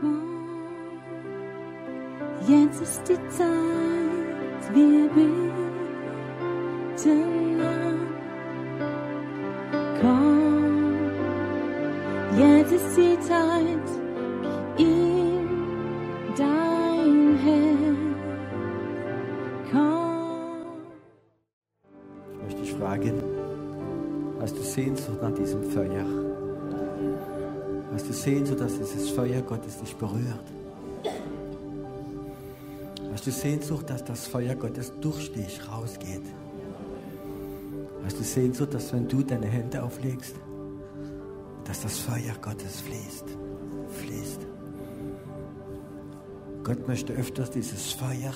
Komm, jetzt ist die Zeit, wir beten an. Komm, jetzt ist die Zeit, ihm dein Herz. Komm. Ich möchte dich fragen, hast du Sehnsucht nach diesem Feuer? Hast du Sehnsucht, dass dieses Feuer Gottes dich berührt? Hast du Sehnsucht, dass das Feuer Gottes durch dich rausgeht? Hast du Sehnsucht, dass wenn du deine Hände auflegst, dass das Feuer Gottes fließt? Fließt. Gott möchte öfters dieses Feuer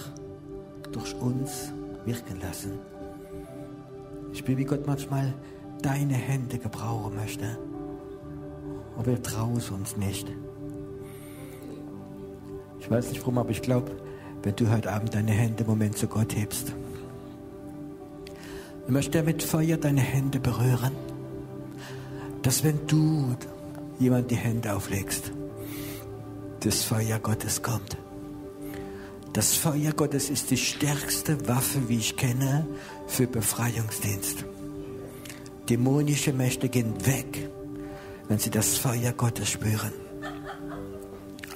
durch uns wirken lassen. Ich spüre, wie Gott manchmal deine Hände gebrauchen möchte. Aber wir trauen es uns nicht. Ich weiß nicht warum, aber ich glaube, wenn du heute Abend deine Hände im Moment zu Gott hebst, dann möchte er mit Feuer deine Hände berühren. Dass wenn du jemand die Hände auflegst, das Feuer Gottes kommt. Das Feuer Gottes ist die stärkste Waffe, wie ich kenne, für Befreiungsdienst. Dämonische Mächte gehen weg, wenn sie das Feuer Gottes spüren.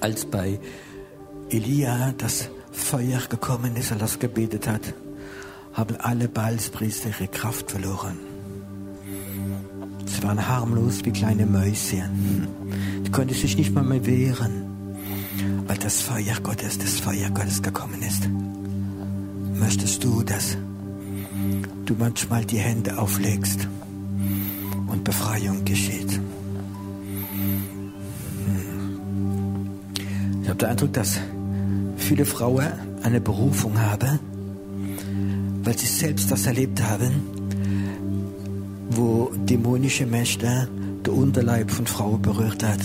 Als bei Elia das Feuer gekommen ist, als er gebetet hat, haben alle Balspriester ihre Kraft verloren. Sie waren harmlos wie kleine Mäuschen. Die konnten sich nicht mal mehr wehren, weil das Feuer Gottes, das Feuer Gottes gekommen ist. Möchtest du, dass du manchmal die Hände auflegst und Befreiung geschieht? Ich habe den Eindruck, dass viele Frauen eine Berufung haben, weil sie selbst das erlebt haben, wo dämonische Mächte der Unterleib von Frauen berührt hat.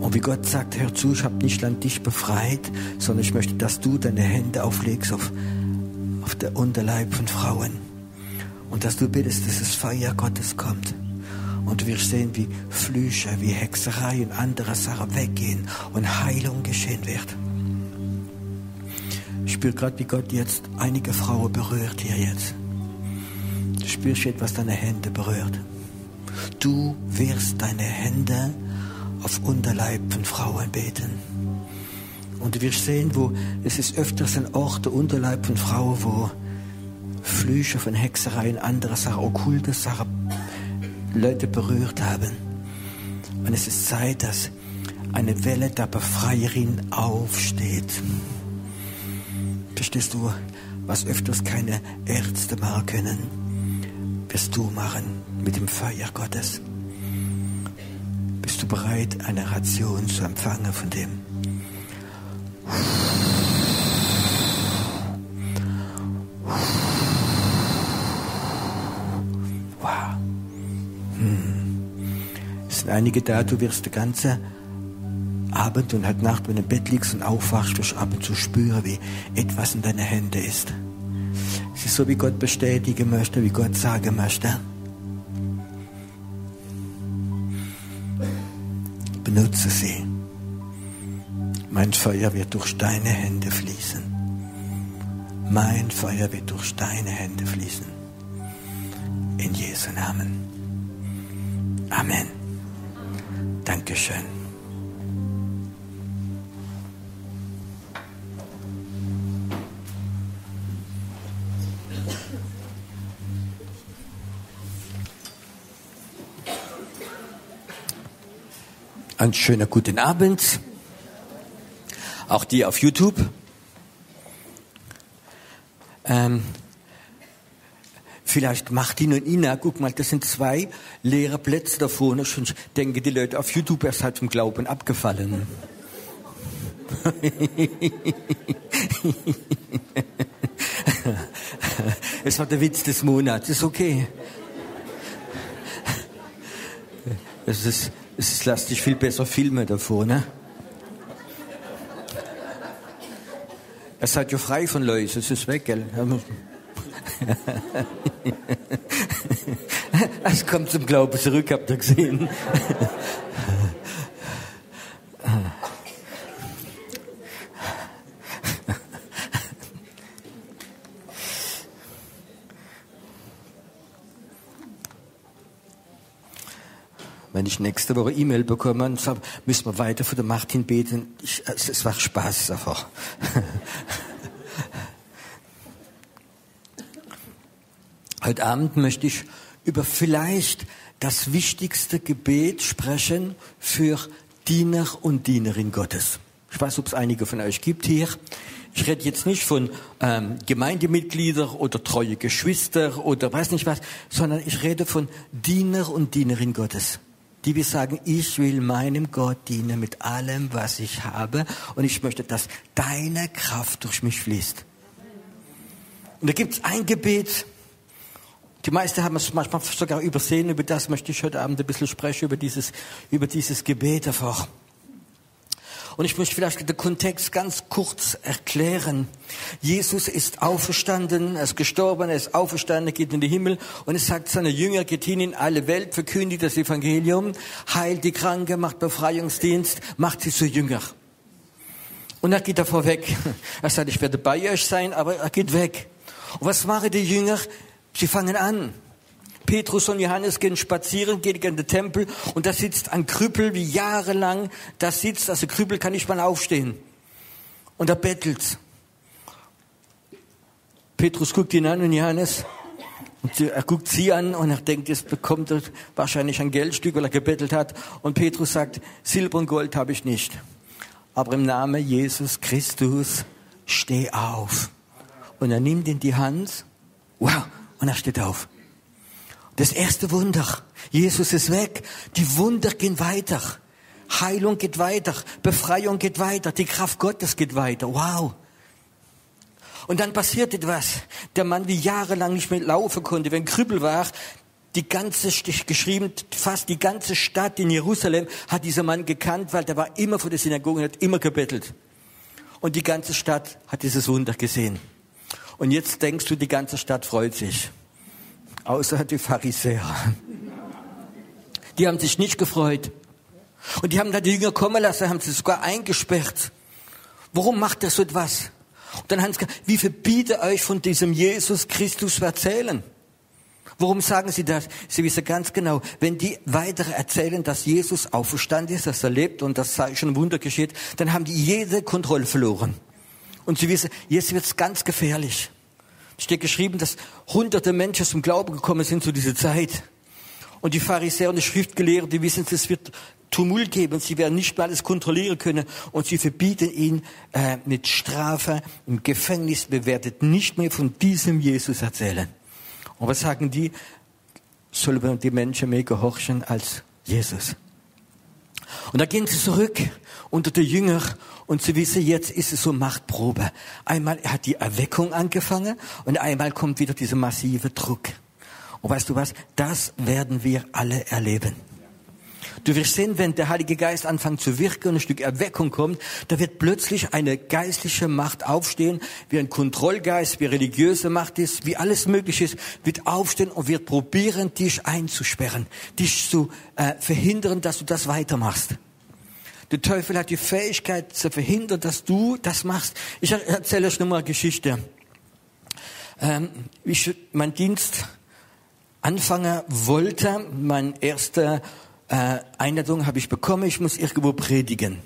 Und wie Gott sagt, hör zu, ich habe nicht an dich befreit, sondern ich möchte, dass du deine Hände auflegst auf, auf der Unterleib von Frauen. Und dass du bittest, dass das Feuer Gottes kommt. Und wir sehen, wie Flüche, wie Hexerei und andere Sachen weggehen und Heilung geschehen wird. Ich spüre gerade, wie Gott jetzt einige Frauen berührt hier jetzt. Du spürst etwas deine Hände berührt. Du wirst deine Hände auf Unterleib von Frauen beten. Und wirst sehen, wo es ist öfters ein Ort der Unterleib von Frauen, wo Flüche von Hexerei und andere Sachen, okkulte Sachen Leute berührt haben. Und es ist Zeit, dass eine Welle der Befreierin aufsteht. Verstehst du, was öfters keine Ärzte machen können, wirst du machen mit dem Feuer Gottes. Bist du bereit, eine Ration zu empfangen von dem? Sind einige da, du wirst die ganze Abend und halt Nacht, wenn du im Bett liegst und aufwachst, wirst ab und zu spüren, wie etwas in deinen Händen ist. Es ist so, wie Gott bestätigen möchte, wie Gott sagen möchte. Benutze sie. Mein Feuer wird durch deine Hände fließen. Mein Feuer wird durch deine Hände fließen. In Jesu Namen. Amen. Dankeschön. Einen schönen guten Abend. Auch die auf YouTube. Ähm, vielleicht Martin und Ina, guck mal, das sind zwei leere Plätze da vorne. Schon denke die Leute auf YouTube, er seid vom Glauben abgefallen. Es war der Witz des Monats, ist okay. Es ist, es ist, dich viel besser filmen davor, ne? Er seid ja frei von Läusen, es ist weg, gell? Es kommt zum Glauben zurück, habt ihr gesehen. Wenn ich nächste Woche E-Mail bekomme und sage, müssen wir weiter für den Martin beten, ich, es, es macht Spaß einfach. Heute Abend möchte ich über vielleicht das wichtigste Gebet sprechen für Diener und Dienerin Gottes. Ich weiß, ob es einige von euch gibt hier. Ich rede jetzt nicht von ähm, Gemeindemitgliedern oder treue Geschwister oder weiß nicht was, sondern ich rede von Diener und Dienerin Gottes. Die wir sagen, ich will meinem Gott dienen mit allem, was ich habe und ich möchte, dass deine Kraft durch mich fließt. Und da gibt es ein Gebet, die meisten haben es manchmal sogar übersehen, über das möchte ich heute Abend ein bisschen sprechen, über dieses, über dieses Gebet einfach. Und ich möchte vielleicht den Kontext ganz kurz erklären. Jesus ist auferstanden, er ist gestorben, er ist auferstanden, er geht in den Himmel und es sagt seine Jünger, geht hin in alle Welt, verkündigt das Evangelium, heilt die Kranke, macht Befreiungsdienst, macht sie zu Jünger. Und dann geht er vorweg. Er sagt, ich werde bei euch sein, aber er geht weg. Und was machen die Jünger? Sie fangen an. Petrus und Johannes gehen spazieren, gehen in den Tempel und da sitzt ein Krüppel, wie jahrelang da sitzt, also Krüppel kann nicht mal aufstehen. Und er bettelt. Petrus guckt ihn an und Johannes, und er guckt sie an und er denkt, jetzt bekommt er wahrscheinlich ein Geldstück, weil er gebettelt hat. Und Petrus sagt, Silber und Gold habe ich nicht. Aber im Namen Jesus Christus, steh auf. Und er nimmt in die Hand, wow, und er steht auf. Das erste Wunder. Jesus ist weg. Die Wunder gehen weiter. Heilung geht weiter. Befreiung geht weiter. Die Kraft Gottes geht weiter. Wow. Und dann passiert etwas. Der Mann, der jahrelang nicht mehr laufen konnte, wenn Krüppel war, die ganze, geschrieben, fast die ganze Stadt in Jerusalem hat dieser Mann gekannt, weil der war immer vor der Synagoge und hat immer gebettelt. Und die ganze Stadt hat dieses Wunder gesehen. Und jetzt denkst du, die ganze Stadt freut sich außer die Pharisäer. Die haben sich nicht gefreut. Und die haben da die Jünger kommen lassen, haben sie sogar eingesperrt. Warum macht er so etwas? Und dann haben sie gesagt, wie verbietet euch von diesem Jesus Christus zu erzählen? Warum sagen sie das? Sie wissen ganz genau, wenn die weitere erzählen, dass Jesus auferstanden ist, dass er lebt und das Zeichen Wunder geschieht, dann haben die jede Kontrolle verloren. Und sie wissen, jetzt wird's ganz gefährlich steht geschrieben, dass hunderte Menschen zum Glauben gekommen sind zu dieser Zeit. Und die Pharisäer und die Schriftgelehrten, die wissen, es wird Tumult geben, sie werden nicht mehr alles kontrollieren können und sie verbieten ihn äh, mit Strafe im Gefängnis, bewertet nicht mehr von diesem Jesus erzählen. Und was sagen die? Sollen die Menschen mehr gehorchen als Jesus? Und da gehen sie zurück unter die Jünger und sie wissen, jetzt ist es so Machtprobe. Einmal hat die Erweckung angefangen und einmal kommt wieder dieser massive Druck. Und weißt du was? Das werden wir alle erleben. Du wirst sehen, wenn der Heilige Geist anfängt zu wirken und ein Stück Erweckung kommt, da wird plötzlich eine geistliche Macht aufstehen, wie ein Kontrollgeist, wie religiöse Macht ist, wie alles möglich ist, wird aufstehen und wird probieren, dich einzusperren, dich zu äh, verhindern, dass du das weitermachst. Der Teufel hat die Fähigkeit zu verhindern, dass du das machst. Ich erzähle euch nur mal eine Geschichte. Ähm, ich mein Dienst anfangen wollte, mein erster äh, Einladung habe ich bekommen, ich muss irgendwo predigen.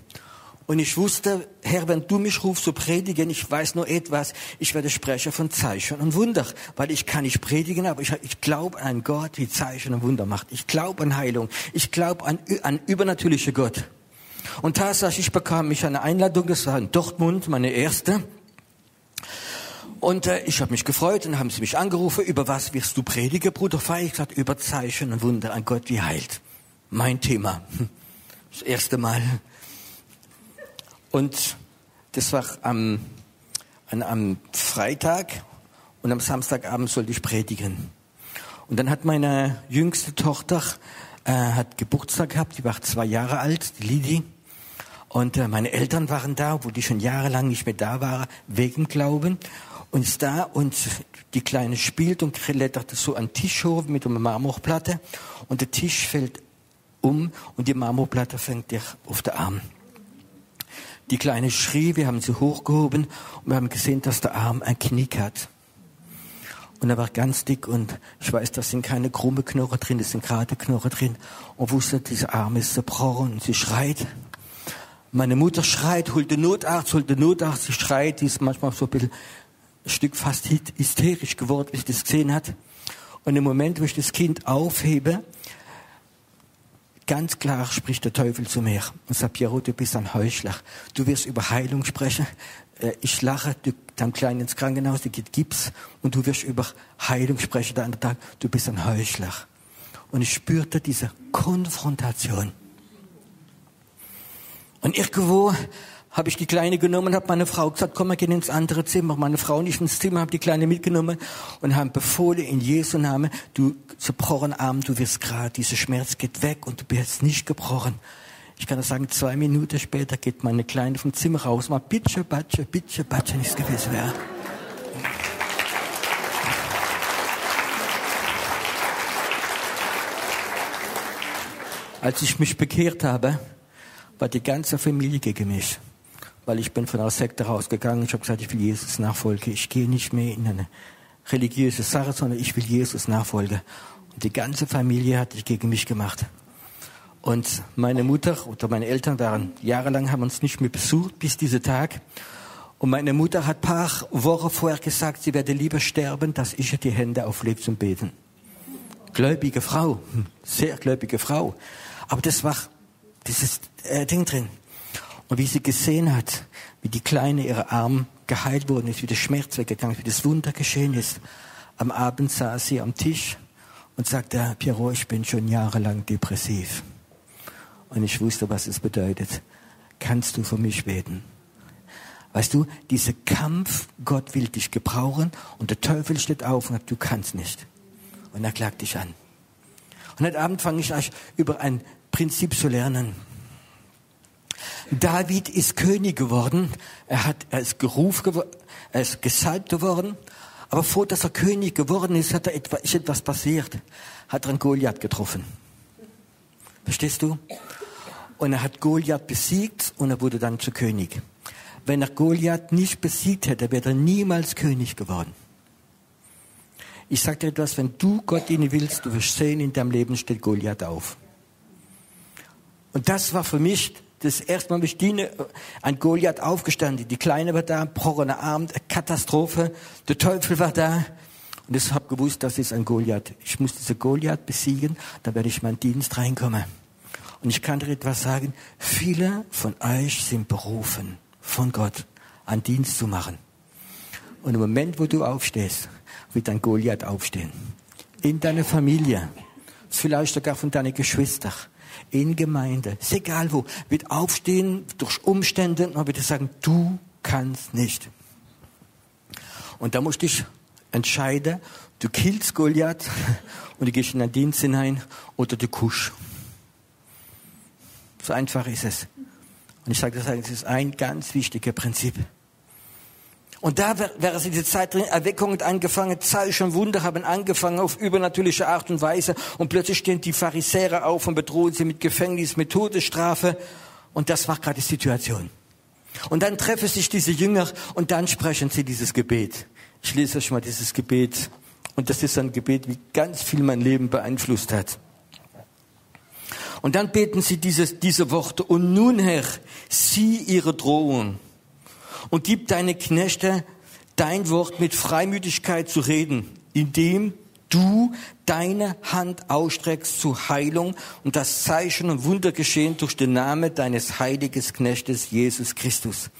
Und ich wusste, Herr, wenn du mich rufst zu predigen, ich weiß nur etwas, ich werde Sprecher von Zeichen und Wunder, weil ich kann nicht predigen, aber ich, ich glaube an Gott, die Zeichen und Wunder macht. Ich glaube an Heilung. Ich glaube an, an übernatürliche Gott. Und tatsächlich bekam ich eine Einladung, das war in Dortmund, meine erste. Und äh, ich habe mich gefreut und haben sie mich angerufen, über was wirst du predigen, Bruder Fei? Ich gesagt, über Zeichen und Wunder an Gott, wie heilt mein Thema. Das erste Mal. Und das war am, an, am Freitag und am Samstagabend sollte ich predigen. Und dann hat meine jüngste Tochter äh, hat Geburtstag gehabt, die war zwei Jahre alt, die Lidi. Und äh, meine Eltern waren da, wo die schon jahrelang nicht mehr da waren, wegen Glauben. Und ist da und die Kleine spielt und klettert so an den Tisch hoch mit einer Marmorplatte. Und der Tisch fällt um und die Marmorplatte fängt dich auf den Arm. Die Kleine schrie, wir haben sie hochgehoben und wir haben gesehen, dass der Arm ein Knick hat. Und er war ganz dick und ich weiß, da sind keine krumme Knochen drin, das sind gerade Knochen drin. Und wusste, dieser Arm ist zerbrochen und sie schreit. Meine Mutter schreit, holt den Notarzt, holt den Notarzt, sie schreit, die ist manchmal so ein bisschen ein Stück fast hysterisch geworden, wie ich das gesehen hat. Und im Moment, wo ich das Kind aufhebe, ganz klar spricht der Teufel zu mir und sagt, Piero, du bist ein Heuchler. Du wirst über Heilung sprechen. Äh, ich lache, du, dein Klein ins Krankenhaus, der geht Gips und du wirst über Heilung sprechen. Der andere Tag, du bist ein Heuchler. Und ich spürte diese Konfrontation. Und irgendwo habe ich die Kleine genommen, habe meine Frau gesagt, komm, wir gehen ins andere Zimmer. Meine Frau nicht ins Zimmer, habe die Kleine mitgenommen und haben befohlen in Jesu Namen, du zerbrochen Arm, du wirst gerade, dieser Schmerz geht weg und du bist nicht gebrochen. Ich kann sagen, zwei Minuten später geht meine Kleine vom Zimmer raus, mal bitte, batsche, bitte, batsche, nichts gewesen wäre. Als ich mich bekehrt habe, war die ganze Familie gegen mich weil ich bin von einer Sekte rausgegangen. Ich habe gesagt, ich will Jesus nachfolgen. Ich gehe nicht mehr in eine religiöse Sache, sondern ich will Jesus nachfolgen. Und die ganze Familie hat sich gegen mich gemacht. Und meine Mutter oder meine Eltern waren jahrelang, haben uns nicht mehr besucht bis dieser Tag. Und meine Mutter hat paar Wochen vorher gesagt, sie werde lieber sterben, dass ich die Hände auflege zum Beten. Gläubige Frau, hm, sehr gläubige Frau. Aber das war dieses äh, Ding drin. Und wie sie gesehen hat, wie die Kleine, ihre Arm geheilt worden ist, wie der Schmerz weggegangen ist, wie das Wunder geschehen ist. Am Abend saß sie am Tisch und sagte, Pierrot, ich bin schon jahrelang depressiv. Und ich wusste, was es bedeutet. Kannst du für mich beten? Weißt du, dieser Kampf, Gott will dich gebrauchen und der Teufel steht auf und sagt, du kannst nicht. Und er klagt dich an. Und heute Abend fange ich euch über ein Prinzip zu lernen. David ist König geworden. Er, hat, er ist gerufen, er ist gesalbt geworden. Aber vor, dass er König geworden ist, hat er etwa, ist etwas passiert. Hat er einen Goliath getroffen. Verstehst du? Und er hat Goliath besiegt und er wurde dann zu König. Wenn er Goliath nicht besiegt hätte, wäre er niemals König geworden. Ich sage dir etwas, wenn du Gott dienen willst, du wirst sehen, in deinem Leben steht Goliath auf. Und das war für mich das erste Mal mit Stine ein Goliath aufgestanden. Die Kleine war da, brochener Arm, Katastrophe. Der Teufel war da. Und ich habe gewusst, das ist ein Goliath. Ich muss diese Goliath besiegen, da werde ich meinen Dienst reinkommen. Und ich kann dir etwas sagen. Viele von euch sind berufen von Gott, einen Dienst zu machen. Und im Moment, wo du aufstehst, wird ein Goliath aufstehen. In deiner Familie, vielleicht sogar von deinen Geschwistern in Gemeinde, ist egal wo, wird aufstehen durch Umstände und wird sagen, du kannst nicht. Und da musst du dich entscheiden, du killst Goliath und du gehst in den Dienst hinein oder du kusch. So einfach ist es. Und ich sage das, das ist ein ganz wichtiges Prinzip. Und da wäre es in dieser Zeit drin, Erweckungen angefangen, Zeichen und Wunder haben angefangen auf übernatürliche Art und Weise. Und plötzlich stehen die Pharisäer auf und bedrohen sie mit Gefängnis, mit Todesstrafe. Und das war gerade die Situation. Und dann treffen sich diese Jünger und dann sprechen sie dieses Gebet. Ich lese euch mal dieses Gebet. Und das ist ein Gebet, wie ganz viel mein Leben beeinflusst hat. Und dann beten sie dieses, diese Worte. Und nun, Herr, sieh ihre Drohung und gib deine Knechte dein Wort mit Freimütigkeit zu reden, indem du deine Hand ausstreckst zur Heilung und das Zeichen und Wunder geschehen durch den Namen deines heiligen Knechtes Jesus Christus.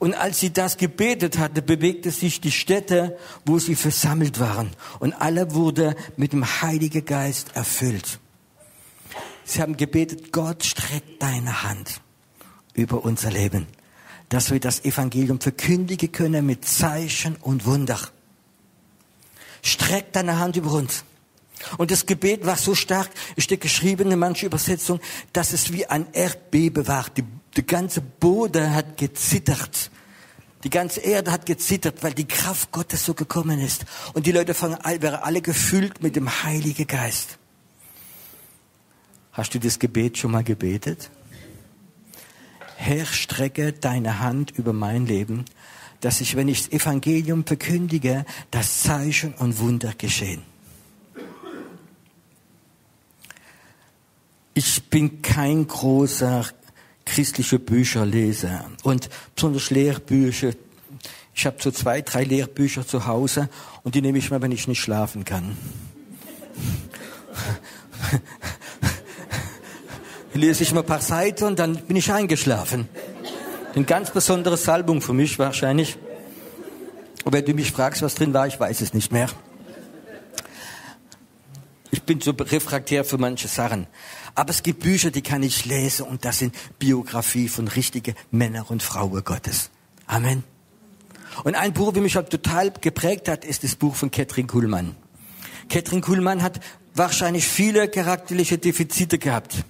Und als sie das gebetet hatte, bewegte sich die Städte, wo sie versammelt waren. Und alle wurde mit dem Heiligen Geist erfüllt. Sie haben gebetet, Gott streckt deine Hand über unser Leben dass wir das Evangelium verkündigen können mit Zeichen und Wunder. Streck deine Hand über uns. Und das Gebet war so stark, es steht geschrieben in manchen Übersetzungen, dass es wie ein Erdbeben war. Die, die ganze Boden hat gezittert. Die ganze Erde hat gezittert, weil die Kraft Gottes so gekommen ist. Und die Leute fangen, wären alle gefüllt mit dem Heiligen Geist. Hast du das Gebet schon mal gebetet? Herr, strecke deine Hand über mein Leben, dass ich, wenn ich das Evangelium verkündige, dass Zeichen und Wunder geschehen. Ich bin kein großer christlicher Bücherleser und besonders Lehrbücher. Ich habe so zwei, drei Lehrbücher zu Hause und die nehme ich mal, wenn ich nicht schlafen kann. lese ich mal ein paar Seiten und dann bin ich eingeschlafen. Eine ganz besondere Salbung für mich wahrscheinlich. Und wenn du mich fragst, was drin war, ich weiß es nicht mehr. Ich bin so refraktär für manche Sachen. Aber es gibt Bücher, die kann ich lesen und das sind Biografie von richtigen Männern und Frauen Gottes. Amen. Und ein Buch, wie mich total geprägt hat, ist das Buch von Katrin Kuhlmann. Katrin Kuhlmann hat wahrscheinlich viele charakterliche Defizite gehabt.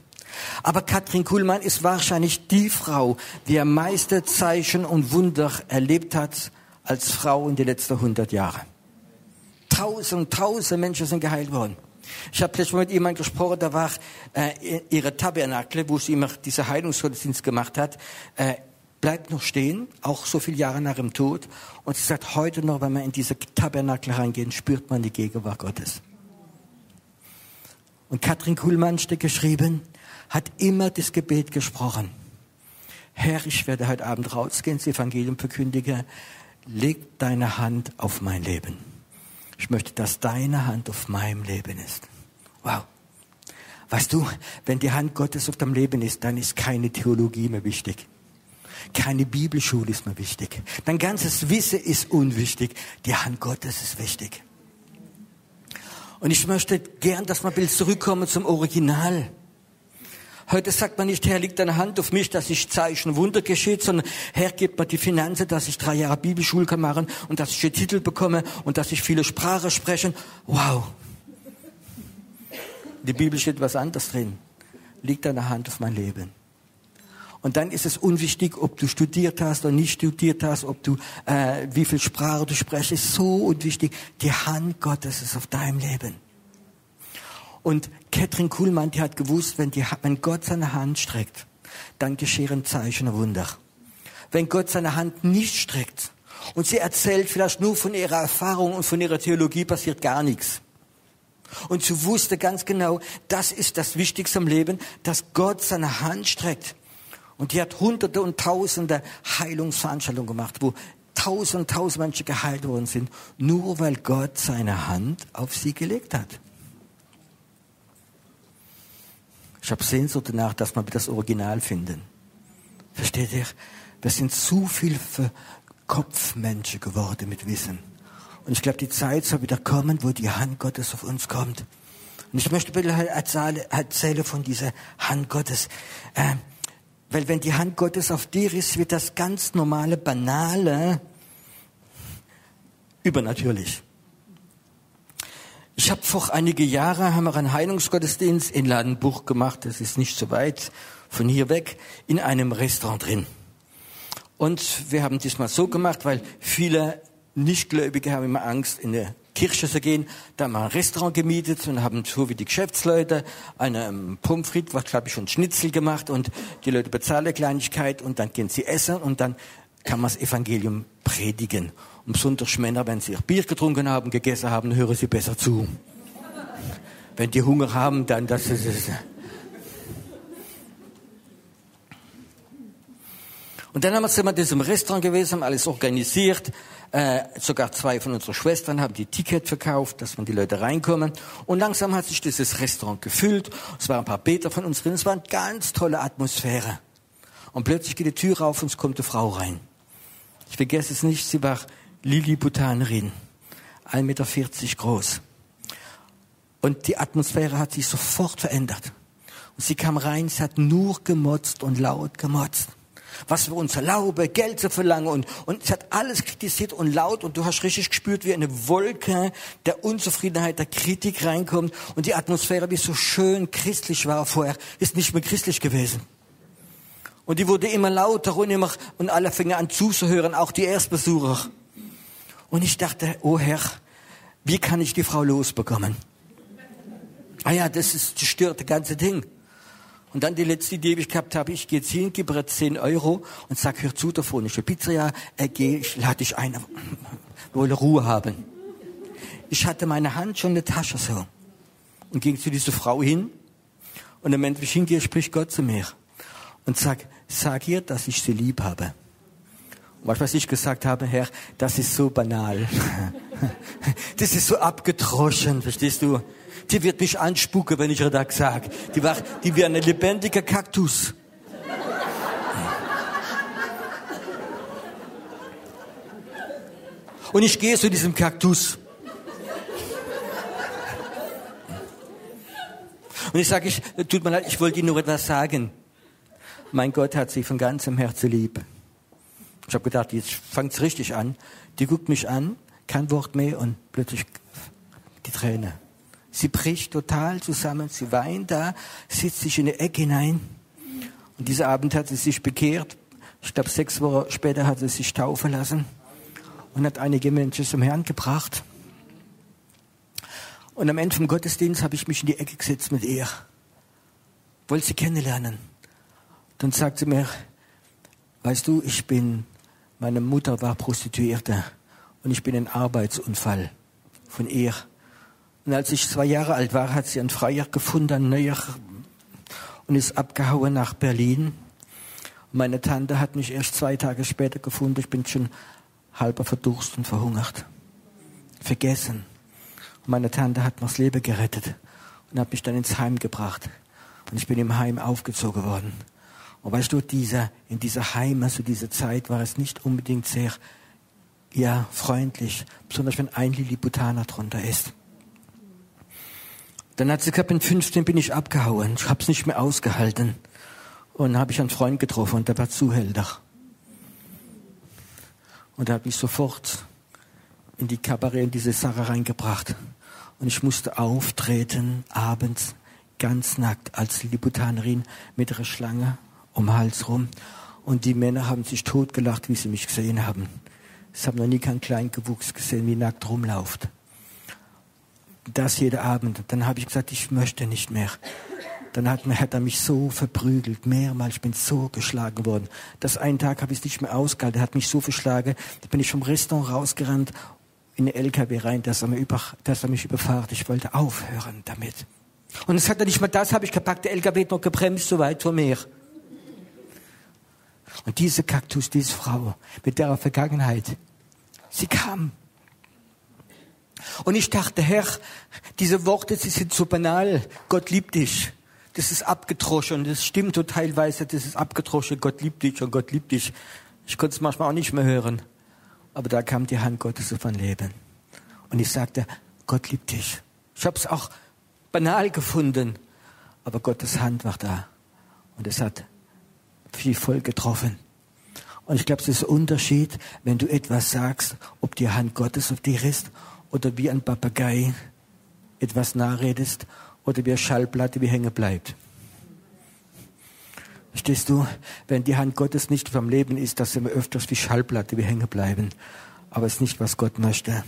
Aber Katrin Kuhlmann ist wahrscheinlich die Frau, die am meisten Zeichen und Wunder erlebt hat als Frau in den letzten 100 Jahren. Tausend, tausend Menschen sind geheilt worden. Ich habe letztes Mal mit jemandem gesprochen, da war äh, ihre Tabernakel, wo sie immer diese Heilungsgottesdienst gemacht hat, äh, bleibt noch stehen, auch so viele Jahre nach dem Tod. Und sie sagt, heute noch, wenn wir in diese Tabernakel reingehen, spürt man die Gegenwart Gottes. Und Katrin Kuhlmann steht geschrieben, hat immer das Gebet gesprochen. Herr, ich werde heute Abend rausgehen, das Evangelium verkündigen. Leg deine Hand auf mein Leben. Ich möchte, dass deine Hand auf meinem Leben ist. Wow. Weißt du, wenn die Hand Gottes auf deinem Leben ist, dann ist keine Theologie mehr wichtig. Keine Bibelschule ist mehr wichtig. Dein ganzes Wissen ist unwichtig. Die Hand Gottes ist wichtig. Und ich möchte gern, dass wir ein bisschen zurückkommen zum Original. Heute sagt man nicht, Herr, liegt deine Hand auf mich, dass ich Zeichen Wunder geschieht, sondern Herr, gib mir die Finanzen, dass ich drei Jahre Bibelschule kann machen und dass ich den Titel bekomme und dass ich viele Sprachen spreche. Wow. Die Bibel steht was anderes drin. Liegt deine Hand auf mein Leben. Und dann ist es unwichtig, ob du studiert hast oder nicht studiert hast, ob du äh, wie viel Sprache du sprichst, ist so unwichtig. Die Hand Gottes ist auf deinem Leben. Und Katrin Kuhlmann, die hat gewusst, wenn, die, wenn Gott seine Hand streckt, dann geschehen Zeichen und Wunder. Wenn Gott seine Hand nicht streckt und sie erzählt vielleicht nur von ihrer Erfahrung und von ihrer Theologie, passiert gar nichts. Und sie wusste ganz genau, das ist das Wichtigste im Leben, dass Gott seine Hand streckt. Und die hat hunderte und tausende Heilungsveranstaltungen gemacht, wo tausend, tausend Menschen geheilt worden sind, nur weil Gott seine Hand auf sie gelegt hat. Ich habe Sehnsucht danach, dass wir das Original finden. Versteht ihr? Wir sind zu viel für Kopfmenschen geworden mit Wissen. Und ich glaube, die Zeit soll wieder kommen, wo die Hand Gottes auf uns kommt. Und ich möchte bitte halt erzählen von dieser Hand Gottes. Äh, weil wenn die Hand Gottes auf dir ist, wird das ganz normale, banale übernatürlich. Ich habe vor einige Jahre haben wir einen Heilungsgottesdienst in Ladenbuch gemacht. Das ist nicht so weit von hier weg in einem Restaurant drin. Und wir haben diesmal so gemacht, weil viele Nichtgläubige haben immer Angst, in der Kirche zu gehen. Da haben wir ein Restaurant gemietet und haben so wie die Geschäftsleute eine Pommes frites, was glaube ich schon Schnitzel gemacht und die Leute bezahlen eine Kleinigkeit und dann gehen sie essen und dann kann man das Evangelium predigen. Und besonders Männer, wenn sie ihr Bier getrunken haben, gegessen haben, hören sie besser zu. Wenn die Hunger haben, dann das ist es. Und dann haben wir sind wir in diesem Restaurant gewesen, haben alles organisiert. Äh, sogar zwei von unseren Schwestern haben die Ticket verkauft, dass man die Leute reinkommen. Und langsam hat sich dieses Restaurant gefüllt. Es waren ein paar Beter von uns drin. Es war eine ganz tolle Atmosphäre. Und plötzlich geht die Tür auf und es kommt eine Frau rein. Ich vergesse es nicht, sie war Lilliputanerin, 1,40 Meter groß. Und die Atmosphäre hat sich sofort verändert. Und sie kam rein, sie hat nur gemotzt und laut gemotzt. Was wir uns erlauben, Geld zu verlangen und, und sie hat alles kritisiert und laut und du hast richtig gespürt, wie eine Wolke der Unzufriedenheit, der Kritik reinkommt und die Atmosphäre, die so schön christlich war vorher, ist nicht mehr christlich gewesen. Und die wurde immer lauter und immer, und alle fingen an zuzuhören, auch die Erstbesucher. Und ich dachte, oh Herr, wie kann ich die Frau losbekommen? Ah ja, das ist, das stört das ganze Ding. Und dann die letzte Idee, die ich gehabt habe, ich gehe jetzt hin, gebe ihr 10 Euro und sag, hör zu, ist eine Pizzeria, äh, geh, ich lade dich ein, wir wollen Ruhe haben. Ich hatte meine Hand schon in der Tasche so und ging zu dieser Frau hin und im Moment, wie ich hingehe, spricht Gott zu mir und sagt, sag ihr, dass ich sie lieb habe. Und was ich gesagt habe, Herr, das ist so banal. Das ist so abgedroschen, verstehst du? Die wird mich anspucken, wenn ich ihr das sage. Die, war, die wäre ein lebendiger Kaktus. Und ich gehe zu diesem Kaktus. Und ich sage, ich, tut mir leid, ich wollte Ihnen nur etwas sagen. Mein Gott hat Sie von ganzem Herzen lieb. Ich habe gedacht, jetzt fängt's richtig an. Die guckt mich an, kein Wort mehr und plötzlich die Träne. Sie bricht total zusammen, sie weint da, sitzt sich in eine Ecke hinein. Und dieser Abend hat sie sich bekehrt. Ich glaube, sechs Wochen später hat sie sich taufen lassen und hat einige Menschen zum Herrn gebracht. Und am Ende vom Gottesdienst habe ich mich in die Ecke gesetzt mit ihr. Wollte sie kennenlernen. Dann sagt sie mir, weißt du, ich bin, meine Mutter war Prostituierte und ich bin ein Arbeitsunfall von ihr. Und als ich zwei Jahre alt war, hat sie einen Freier gefunden, ein neuer, und ist abgehauen nach Berlin. Meine Tante hat mich erst zwei Tage später gefunden. Ich bin schon halber verdurst und verhungert. Vergessen. Und meine Tante hat mir das Leben gerettet und hat mich dann ins Heim gebracht. Und ich bin im Heim aufgezogen worden. Und weißt du, dieser, in dieser Heim, also diese Zeit, war es nicht unbedingt sehr, ja, freundlich, besonders wenn ein Lilliputaner drunter ist. Dann hat sie gesagt, mit 15 bin ich abgehauen. Ich hab's nicht mehr ausgehalten. Und habe ich einen Freund getroffen und der war Zuhälter. Und er hat mich sofort in die Kabarett, in diese Sache reingebracht. Und ich musste auftreten, abends, ganz nackt, als Lilliputanerin mit einer Schlange um den Hals rum. Und die Männer haben sich totgelacht, wie sie mich gesehen haben. Sie haben noch nie keinen Kleingewuchs gesehen, wie nackt rumlauft. Das jeder Abend. Dann habe ich gesagt, ich möchte nicht mehr. Dann hat, hat er mich so verprügelt, mehrmals, ich bin so geschlagen worden. Das einen Tag habe ich es nicht mehr ausgehalten, er hat mich so verschlagen, da bin ich vom Restaurant rausgerannt, in den LKW rein, dass er, mir über, dass er mich überfahrt. Ich wollte aufhören damit. Und es hat er nicht mal das, habe ich gepackt, der LKW hat noch gebremst, so weit vor mir. Und diese Kaktus, diese Frau mit der Vergangenheit, sie kam. Und ich dachte, Herr, diese Worte, sie sind so banal. Gott liebt dich. Das ist abgedroschen. Das stimmt so teilweise. Das ist abgedroschen. Gott liebt dich und Gott liebt dich. Ich konnte es manchmal auch nicht mehr hören. Aber da kam die Hand Gottes auf mein Leben. Und ich sagte, Gott liebt dich. Ich habe es auch banal gefunden. Aber Gottes Hand war da. Und es hat viel voll getroffen. Und ich glaube, es ist ein Unterschied, wenn du etwas sagst, ob die Hand Gottes auf dir ist oder wie ein Papagei etwas nachredest oder wie eine Schallplatte wie hängen bleibt. Verstehst du? Wenn die Hand Gottes nicht vom Leben ist, dass wir öfters wie Schallplatte wie hängen bleiben. Aber es ist nicht, was Gott möchte.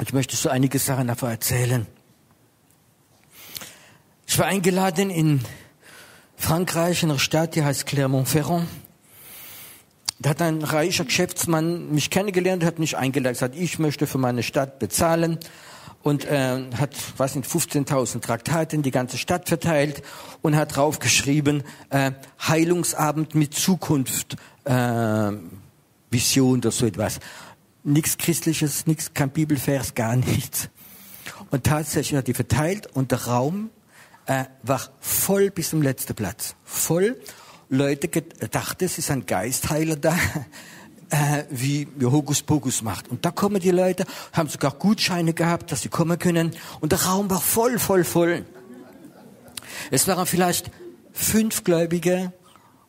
Ich möchte so einige Sachen davon erzählen. Ich war eingeladen in Frankreich, in einer Stadt, die heißt Clermont-Ferrand. Da hat ein reicher Geschäftsmann mich kennengelernt, hat mich eingeladen, gesagt, ich möchte für meine Stadt bezahlen und äh, hat, was sind 15.000 Traktate in die ganze Stadt verteilt und hat draufgeschrieben äh, Heilungsabend mit Zukunft, äh, Vision oder so etwas. Nichts Christliches, nichts, kein Bibelvers, gar nichts. Und tatsächlich hat die verteilt und der Raum äh, war voll bis zum letzten Platz. Voll. Leute dachten, es ist ein Geistheiler da, äh, wie, wie Hokus Pokus macht. Und da kommen die Leute, haben sogar Gutscheine gehabt, dass sie kommen können. Und der Raum war voll, voll, voll. Es waren vielleicht fünf Gläubige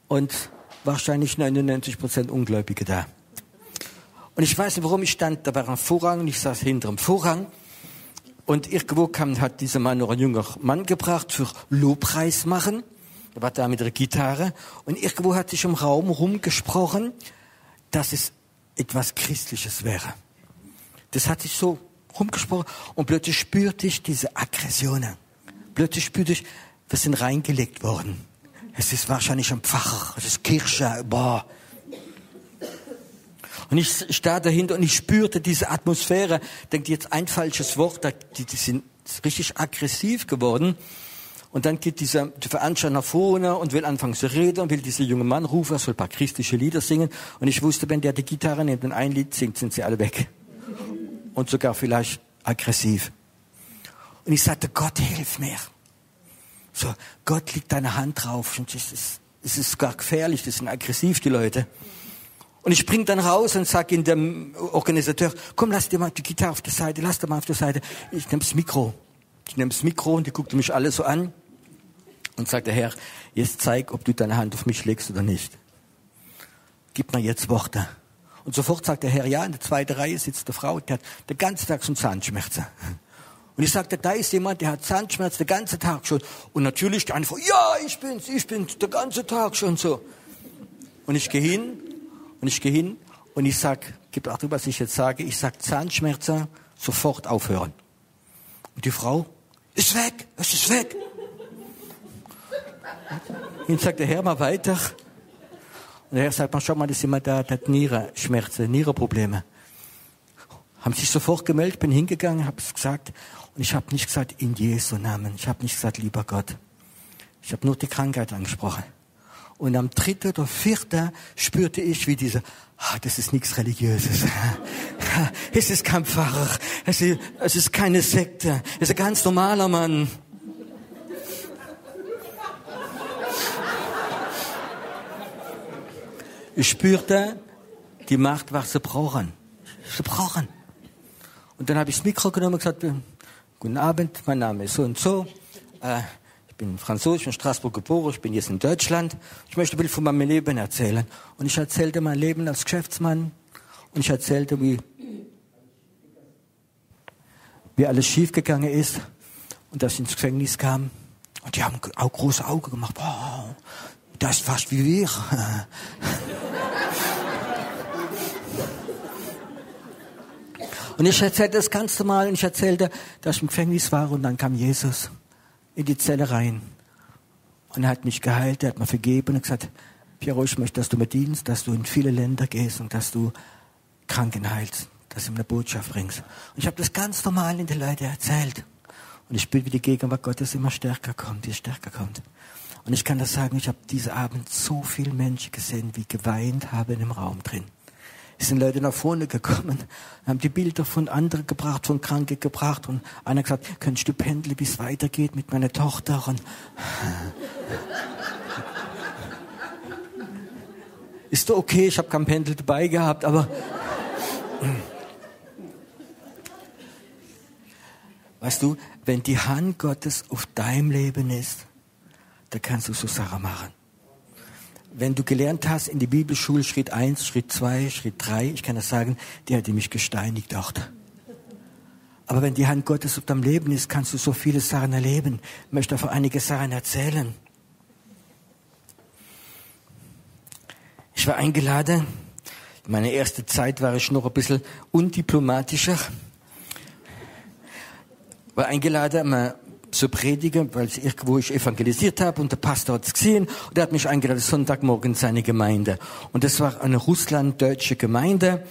und wahrscheinlich 99 Prozent Ungläubige da. Und ich weiß nicht, warum ich stand. Da war ein Vorrang und ich saß hinter dem Vorrang. Und irgendwo kam, hat dieser Mann noch ein junger Mann gebracht für Lobpreis machen. Er war da mit der Gitarre. Und irgendwo hat sich im Raum rumgesprochen, dass es etwas Christliches wäre. Das hat sich so rumgesprochen. Und plötzlich spürte ich diese Aggressionen. Plötzlich spürte ich, wir sind reingelegt worden. Es ist wahrscheinlich ein Pfarrer, es ist Kirche, boah. Und ich starr dahinter und ich spürte diese Atmosphäre. Denkt jetzt ein falsches Wort, die, die sind richtig aggressiv geworden. Und dann geht dieser Veranstalter nach vorne und will anfangen zu reden und will dieser junge Mann rufen, er soll ein paar christliche Lieder singen. Und ich wusste, wenn der die Gitarre nimmt und ein Lied singt, sind sie alle weg. Und sogar vielleicht aggressiv. Und ich sagte, Gott, hilf mir. So, Gott liegt deine Hand drauf. Und es ist, ist gar gefährlich, das sind aggressiv, die Leute. Und ich spring dann raus und sag in dem Organisateur, komm, lass dir mal die Gitarre auf der Seite, lass dir mal auf der Seite. Ich nehme das Mikro. Ich nehme das Mikro und die guckte mich alle so an und sagte, Herr, jetzt zeig, ob du deine Hand auf mich legst oder nicht. Gib mir jetzt Worte. Und sofort sagt der Herr, ja, in der zweiten Reihe sitzt eine Frau, die hat den ganzen Tag schon Zahnschmerzen. Und ich sagte, da ist jemand, der hat Zahnschmerzen den ganzen Tag schon. Und natürlich die Frau, ja, ich bin's, ich bin's, den ganzen Tag schon so. Und ich gehe hin, und ich gehe hin, und ich sag, gib Achtung, was ich jetzt sage, ich sag Zahnschmerzen, sofort aufhören. Und die Frau, ist weg, es ist weg. Und sagt der Herr mal weiter. Und der Herr sagt, mal, schau mal, das ist jemand da, der hat Nierenschmerzen, Nierenprobleme. Haben sich sofort gemeldet, bin hingegangen, habe es gesagt. Und ich habe nicht gesagt, in Jesu Namen. Ich habe nicht gesagt, lieber Gott. Ich habe nur die Krankheit angesprochen. Und am dritten oder vierten spürte ich, wie diese, ah, das ist nichts Religiöses. Es ist kein Pfarrer. Es ist, es ist keine Sekte. Es ist ein ganz normaler Mann. Ich spürte, die Macht, was sie brauchen. Sie brauchen. Und dann habe ich das Mikro genommen und gesagt, guten Abend, mein Name ist so und so. Äh, ich bin Französisch in Straßburg geboren, ich bin jetzt in Deutschland. Ich möchte ein bisschen von meinem Leben erzählen. Und ich erzählte mein Leben als Geschäftsmann. Und ich erzählte, wie, wie alles schiefgegangen ist. Und dass ich ins Gefängnis kam. Und die haben auch große Augen gemacht. Wow, das ist fast wie wir. Und ich erzählte das ganz normal und ich erzählte, dass ich im Gefängnis war und dann kam Jesus in die Zelle rein. Und er hat mich geheilt, er hat mir vergeben und gesagt, Piero, ich möchte, dass du mir dienst, dass du in viele Länder gehst und dass du Kranken heilst, dass du ihm eine Botschaft bringst. Und ich habe das ganz normal in den Leuten erzählt. Und ich spüre, wie die Gegenwart Gottes immer stärker kommt, wie stärker kommt. Und ich kann das sagen, ich habe diesen Abend so viele Menschen gesehen, wie geweint haben im Raum drin. Sind Leute nach vorne gekommen, haben die Bilder von anderen gebracht, von Kranken gebracht und einer gesagt, könntest du pendeln, bis es weitergeht mit meiner Tochter? Und ist doch okay, ich habe kein Pendel dabei gehabt, aber weißt du, wenn die Hand Gottes auf deinem Leben ist, dann kannst du so Sachen machen wenn du gelernt hast in die Bibelschule Schritt 1, Schritt 2, Schritt 3, ich kann das sagen, die hat mich gesteinigt dort. Aber wenn die Hand Gottes auf deinem Leben ist, kannst du so viele Sachen erleben. Ich möchte davon einige Sachen erzählen. Ich war eingeladen. Meine erste Zeit war ich noch ein bisschen undiplomatischer. War eingeladen, zu predigen, weil ich irgendwo ich evangelisiert habe und der Pastor hat es gesehen und er hat mich eingeladen, Sonntagmorgen in seine Gemeinde. Und das war eine russlanddeutsche Gemeinde.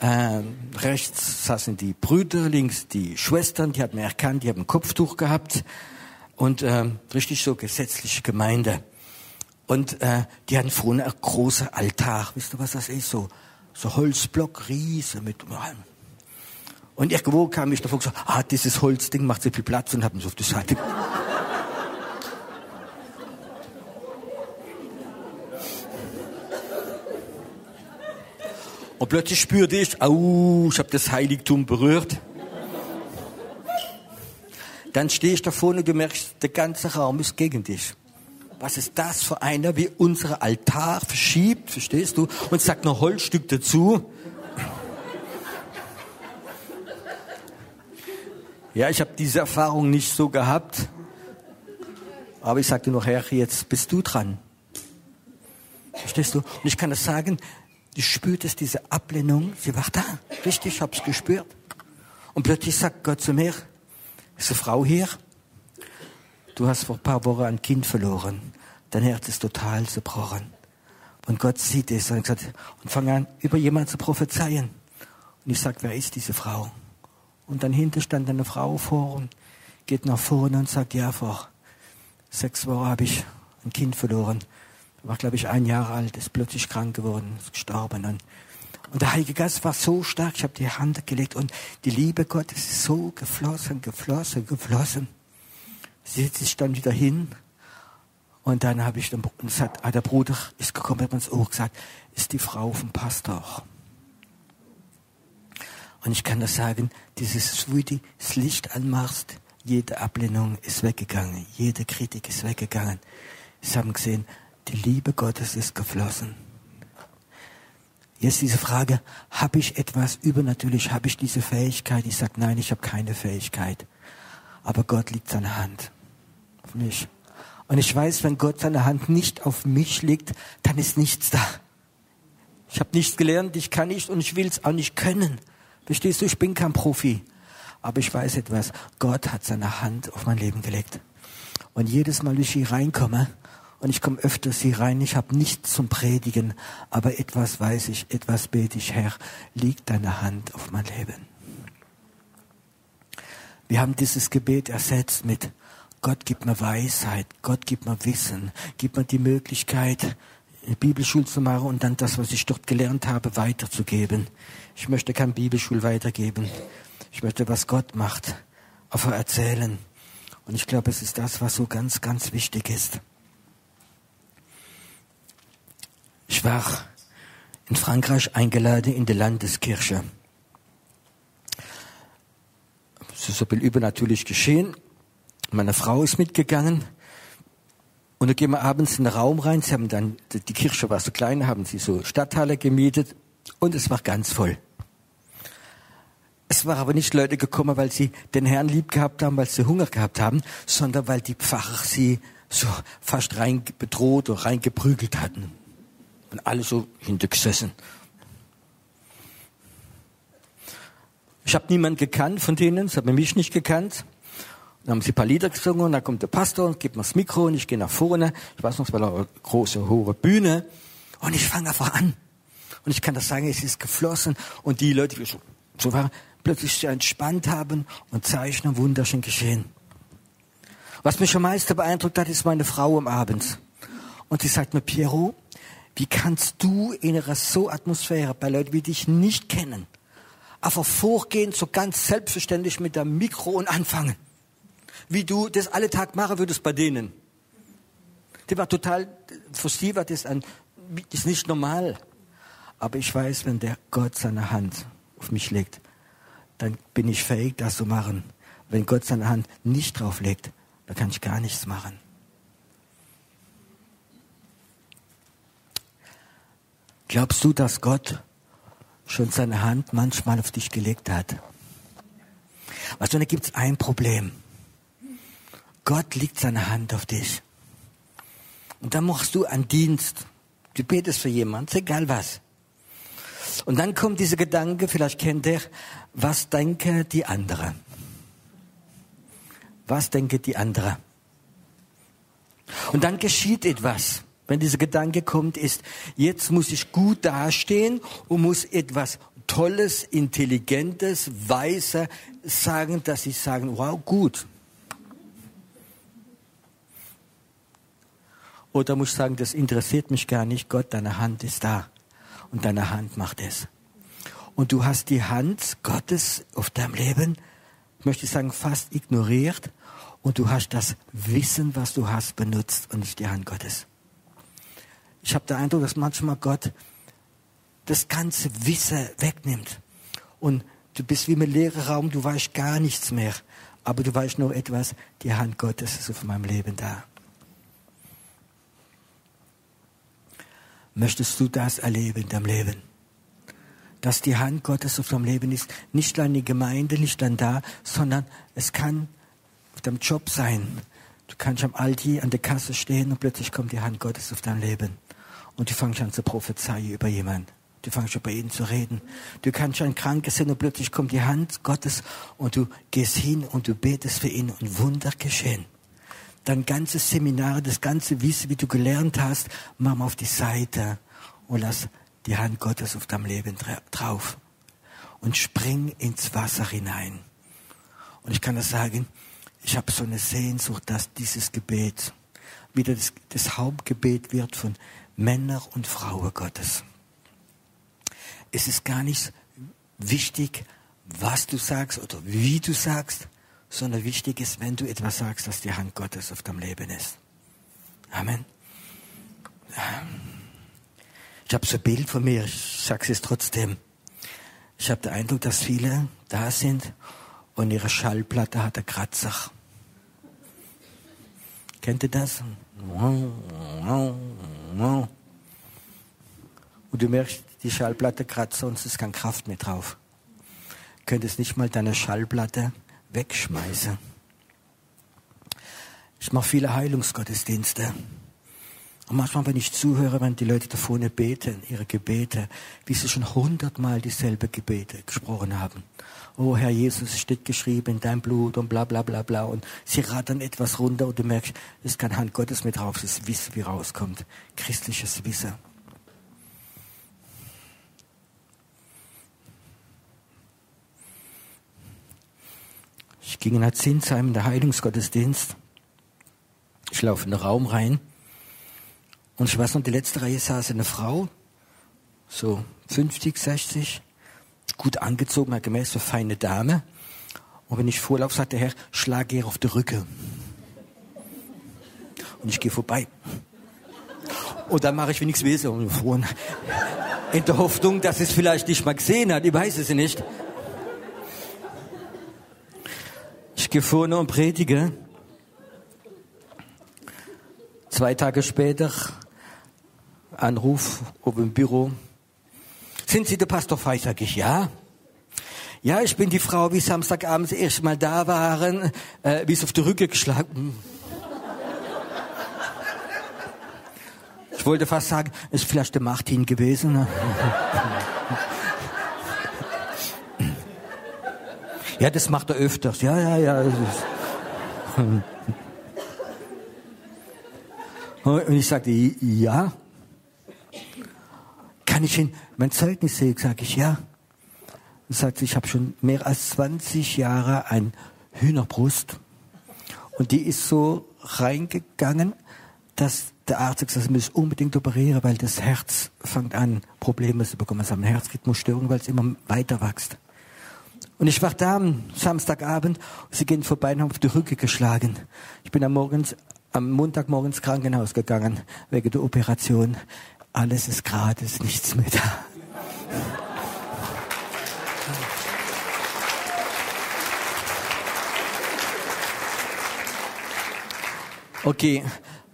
Ähm, rechts saßen die Brüder, links die Schwestern, die hat man erkannt, die haben ein Kopftuch gehabt und ähm, richtig so gesetzliche Gemeinde. Und äh, die hatten vorne ein großer Altar. Wisst ihr, was das ist? So, so Holzblock, Riese mit und irgendwo kam ich davor und gesagt, ah, dieses Holzding macht so viel Platz und haben es auf die Seite. Und plötzlich spürte ich, au, ich habe das Heiligtum berührt. Dann stehe ich da vorne und du merkst, der ganze Raum ist gegen dich. Was ist das für einer, wie unser Altar verschiebt, verstehst du? Und sagt noch Holzstück dazu. Ja, ich habe diese Erfahrung nicht so gehabt. Aber ich sagte noch, Herr, jetzt bist du dran. Verstehst du? Und ich kann das sagen, du spürtest diese Ablehnung, sie war da. Richtig, ich hab's gespürt. Und plötzlich sagt Gott zu mir, ist eine Frau hier? du hast vor ein paar Wochen ein Kind verloren. Dein Herz ist total zerbrochen. Und Gott sieht es und, gesagt, und fang an, über jemanden zu prophezeien. Und ich sag, wer ist diese Frau? Und dann hinter stand eine Frau vor und geht nach vorne und sagt, ja, vor sechs Wochen habe ich ein Kind verloren. War, glaube ich, ein Jahr alt, ist plötzlich krank geworden, ist gestorben. Und, und der Heilige Geist war so stark, ich habe die Hand gelegt und die Liebe Gottes ist so geflossen, geflossen, geflossen. Sie sich dann wieder hin und dann habe ich dann gesagt, ah, der Bruder ist gekommen, hat mir ins Ohr gesagt, ist die Frau vom Pastor. Und ich kann das sagen, dieses, du das Licht anmachst, jede Ablehnung ist weggegangen, jede Kritik ist weggegangen. Sie haben gesehen, die Liebe Gottes ist geflossen. Jetzt diese Frage, habe ich etwas übernatürlich, habe ich diese Fähigkeit? Ich sage, nein, ich habe keine Fähigkeit. Aber Gott liegt seine Hand auf mich. Und ich weiß, wenn Gott seine Hand nicht auf mich legt, dann ist nichts da. Ich habe nichts gelernt, ich kann nicht und ich will es auch nicht können. Verstehst du, ich bin kein Profi. Aber ich weiß etwas, Gott hat seine Hand auf mein Leben gelegt. Und jedes Mal, wenn ich hier reinkomme, und ich komme öfters hier rein, ich habe nichts zum Predigen, aber etwas weiß ich, etwas bete ich, Herr, liegt deine Hand auf mein Leben. Wir haben dieses Gebet ersetzt mit Gott gibt mir Weisheit, Gott gibt mir Wissen, gibt mir die Möglichkeit, eine Bibelschule zu machen und dann das, was ich dort gelernt habe, weiterzugeben. Ich möchte kein Bibelschul weitergeben. Ich möchte, was Gott macht, einfach erzählen. Und ich glaube, es ist das, was so ganz, ganz wichtig ist. Ich war in Frankreich eingeladen in die Landeskirche. Es ist so bisschen übernatürlich geschehen. Meine Frau ist mitgegangen. Und dann gehen wir abends in den Raum rein. Sie haben dann, die Kirche war so klein, haben sie so Stadthalle gemietet. Und es war ganz voll. Es waren aber nicht Leute gekommen, weil sie den Herrn lieb gehabt haben, weil sie Hunger gehabt haben, sondern weil die Pfarrer sie so fast rein bedroht oder reingeprügelt hatten. Und alle so hintergesessen. Ich habe niemanden gekannt von denen, sie haben mich nicht gekannt. Dann haben sie ein paar Lieder gesungen und dann kommt der Pastor und gibt mir das Mikro und ich gehe nach vorne. Ich weiß noch, es war eine große, hohe Bühne. Und ich fange einfach an. Und ich kann das sagen, es ist geflossen. Und die Leute, die so, so waren, plötzlich so entspannt haben und Zeichen wunderschön geschehen. Was mich am meisten beeindruckt hat, ist meine Frau am Abend. Und sie sagt mir, Piero, wie kannst du in einer so Atmosphäre bei Leuten, die dich nicht kennen, einfach vorgehen, so ganz selbstverständlich mit dem Mikro und anfangen? Wie du das alle Tag machen würdest bei denen. Die war total, für sie war das, ein, ist nicht normal. Aber ich weiß, wenn der Gott seine Hand auf mich legt, dann bin ich fähig, das zu machen. Wenn Gott seine Hand nicht drauf legt, dann kann ich gar nichts machen. Glaubst du, dass Gott schon seine Hand manchmal auf dich gelegt hat? Weißt du, da gibt es ein Problem. Gott legt seine Hand auf dich. Und dann machst du einen Dienst. Du betest für jemanden, egal was. Und dann kommt dieser Gedanke, vielleicht kennt ihr, was denke die andere? Was denke die andere? Und dann geschieht etwas wenn dieser Gedanke kommt, ist, jetzt muss ich gut dastehen und muss etwas Tolles, Intelligentes, Weiser sagen, dass sie sagen, wow, gut. Oder muss ich sagen, das interessiert mich gar nicht, Gott, deine Hand ist da und deine Hand macht es. Und du hast die Hand Gottes auf deinem Leben, möchte ich sagen, fast ignoriert und du hast das Wissen, was du hast, benutzt und nicht die Hand Gottes. Ich habe den Eindruck, dass manchmal Gott das ganze Wissen wegnimmt. Und du bist wie im leeren Raum, du weißt gar nichts mehr. Aber du weißt nur etwas, die Hand Gottes ist auf meinem Leben da. Möchtest du das erleben in deinem Leben? Dass die Hand Gottes auf deinem Leben ist, nicht an die Gemeinde, nicht an da, sondern es kann auf deinem Job sein. Du kannst am Aldi an der Kasse stehen und plötzlich kommt die Hand Gottes auf dein Leben und du fängst an zu prophezeien über jemanden. Du fängst über ihn zu reden. Du kannst schon krank sein und plötzlich kommt die Hand Gottes und du gehst hin und du betest für ihn und Wunder geschehen. Dein ganzes Seminar, das ganze Wissen, wie du gelernt hast, mach mal auf die Seite und lass die Hand Gottes auf deinem Leben drauf. Und spring ins Wasser hinein. Und ich kann das sagen, ich habe so eine Sehnsucht, dass dieses Gebet wieder das, das Hauptgebet wird von Männern und Frauen Gottes. Es ist gar nicht wichtig, was du sagst oder wie du sagst, sondern wichtig ist, wenn du etwas sagst, dass die Hand Gottes auf deinem Leben ist. Amen. Ich habe so ein Bild von mir, ich sage es trotzdem. Ich habe den Eindruck, dass viele da sind und ihre Schallplatte hat einen Kratzer. Kennt ihr das? Und du merkst, die Schallplatte kratzt, sonst ist keine Kraft mehr drauf. Könntest nicht mal deine Schallplatte wegschmeißen. Ich mache viele Heilungsgottesdienste. Und manchmal, wenn ich zuhöre, wenn die Leute da vorne beten, ihre Gebete, wie sie schon hundertmal dieselbe Gebete gesprochen haben. Oh Herr Jesus, es steht geschrieben in dein Blut und bla bla bla bla. Und sie rattern etwas runter und du merkst, es ist kein Hand Gottes mit drauf, es ist Wissen, wie rauskommt. Christliches Wissen. Ich ging nach Zinsheim in der Heilungsgottesdienst. Ich laufe in den Raum rein. Und ich weiß noch, die letzte Reihe saß eine Frau, so 50, 60, gut angezogen, gemäß so feine Dame. Und wenn ich vorlaufe, sagt der Herr, schlag ihr auf die Rücke. Und ich gehe vorbei. Und dann mache ich wenigstens Wesen in der Hoffnung, dass es vielleicht nicht mal gesehen hat. Ich weiß es nicht. Ich gehe vorne und predige. Zwei Tage später Anruf oben im Büro. Sind Sie der Pastor Fei? Sag ich, ja. Ja, ich bin die Frau, wie Samstagabend das erste Mal da waren, äh, wie es auf die Rücke geschlagen. Ich wollte fast sagen, ist vielleicht der Martin gewesen. Ja, das macht er öfters. Ja, ja, ja. Und ich sagte, ja. Kann ich Ihnen mein Zeugnis sehen? Sag ich, ja. Er sagt, ich habe schon mehr als 20 Jahre ein Hühnerbrust. Und die ist so reingegangen, dass der Arzt gesagt hat, ich muss unbedingt operieren, weil das Herz fängt an, Probleme zu bekommen. Also eine Herzrhythmusstörung, weil es immer weiter wächst. Und ich war da am Samstagabend, sie gehen vorbei und haben auf die Rücke geschlagen. Ich bin am, morgens, am Montagmorgen ins Krankenhaus gegangen, wegen der Operation. Alles ist gratis, nichts mehr da. Okay,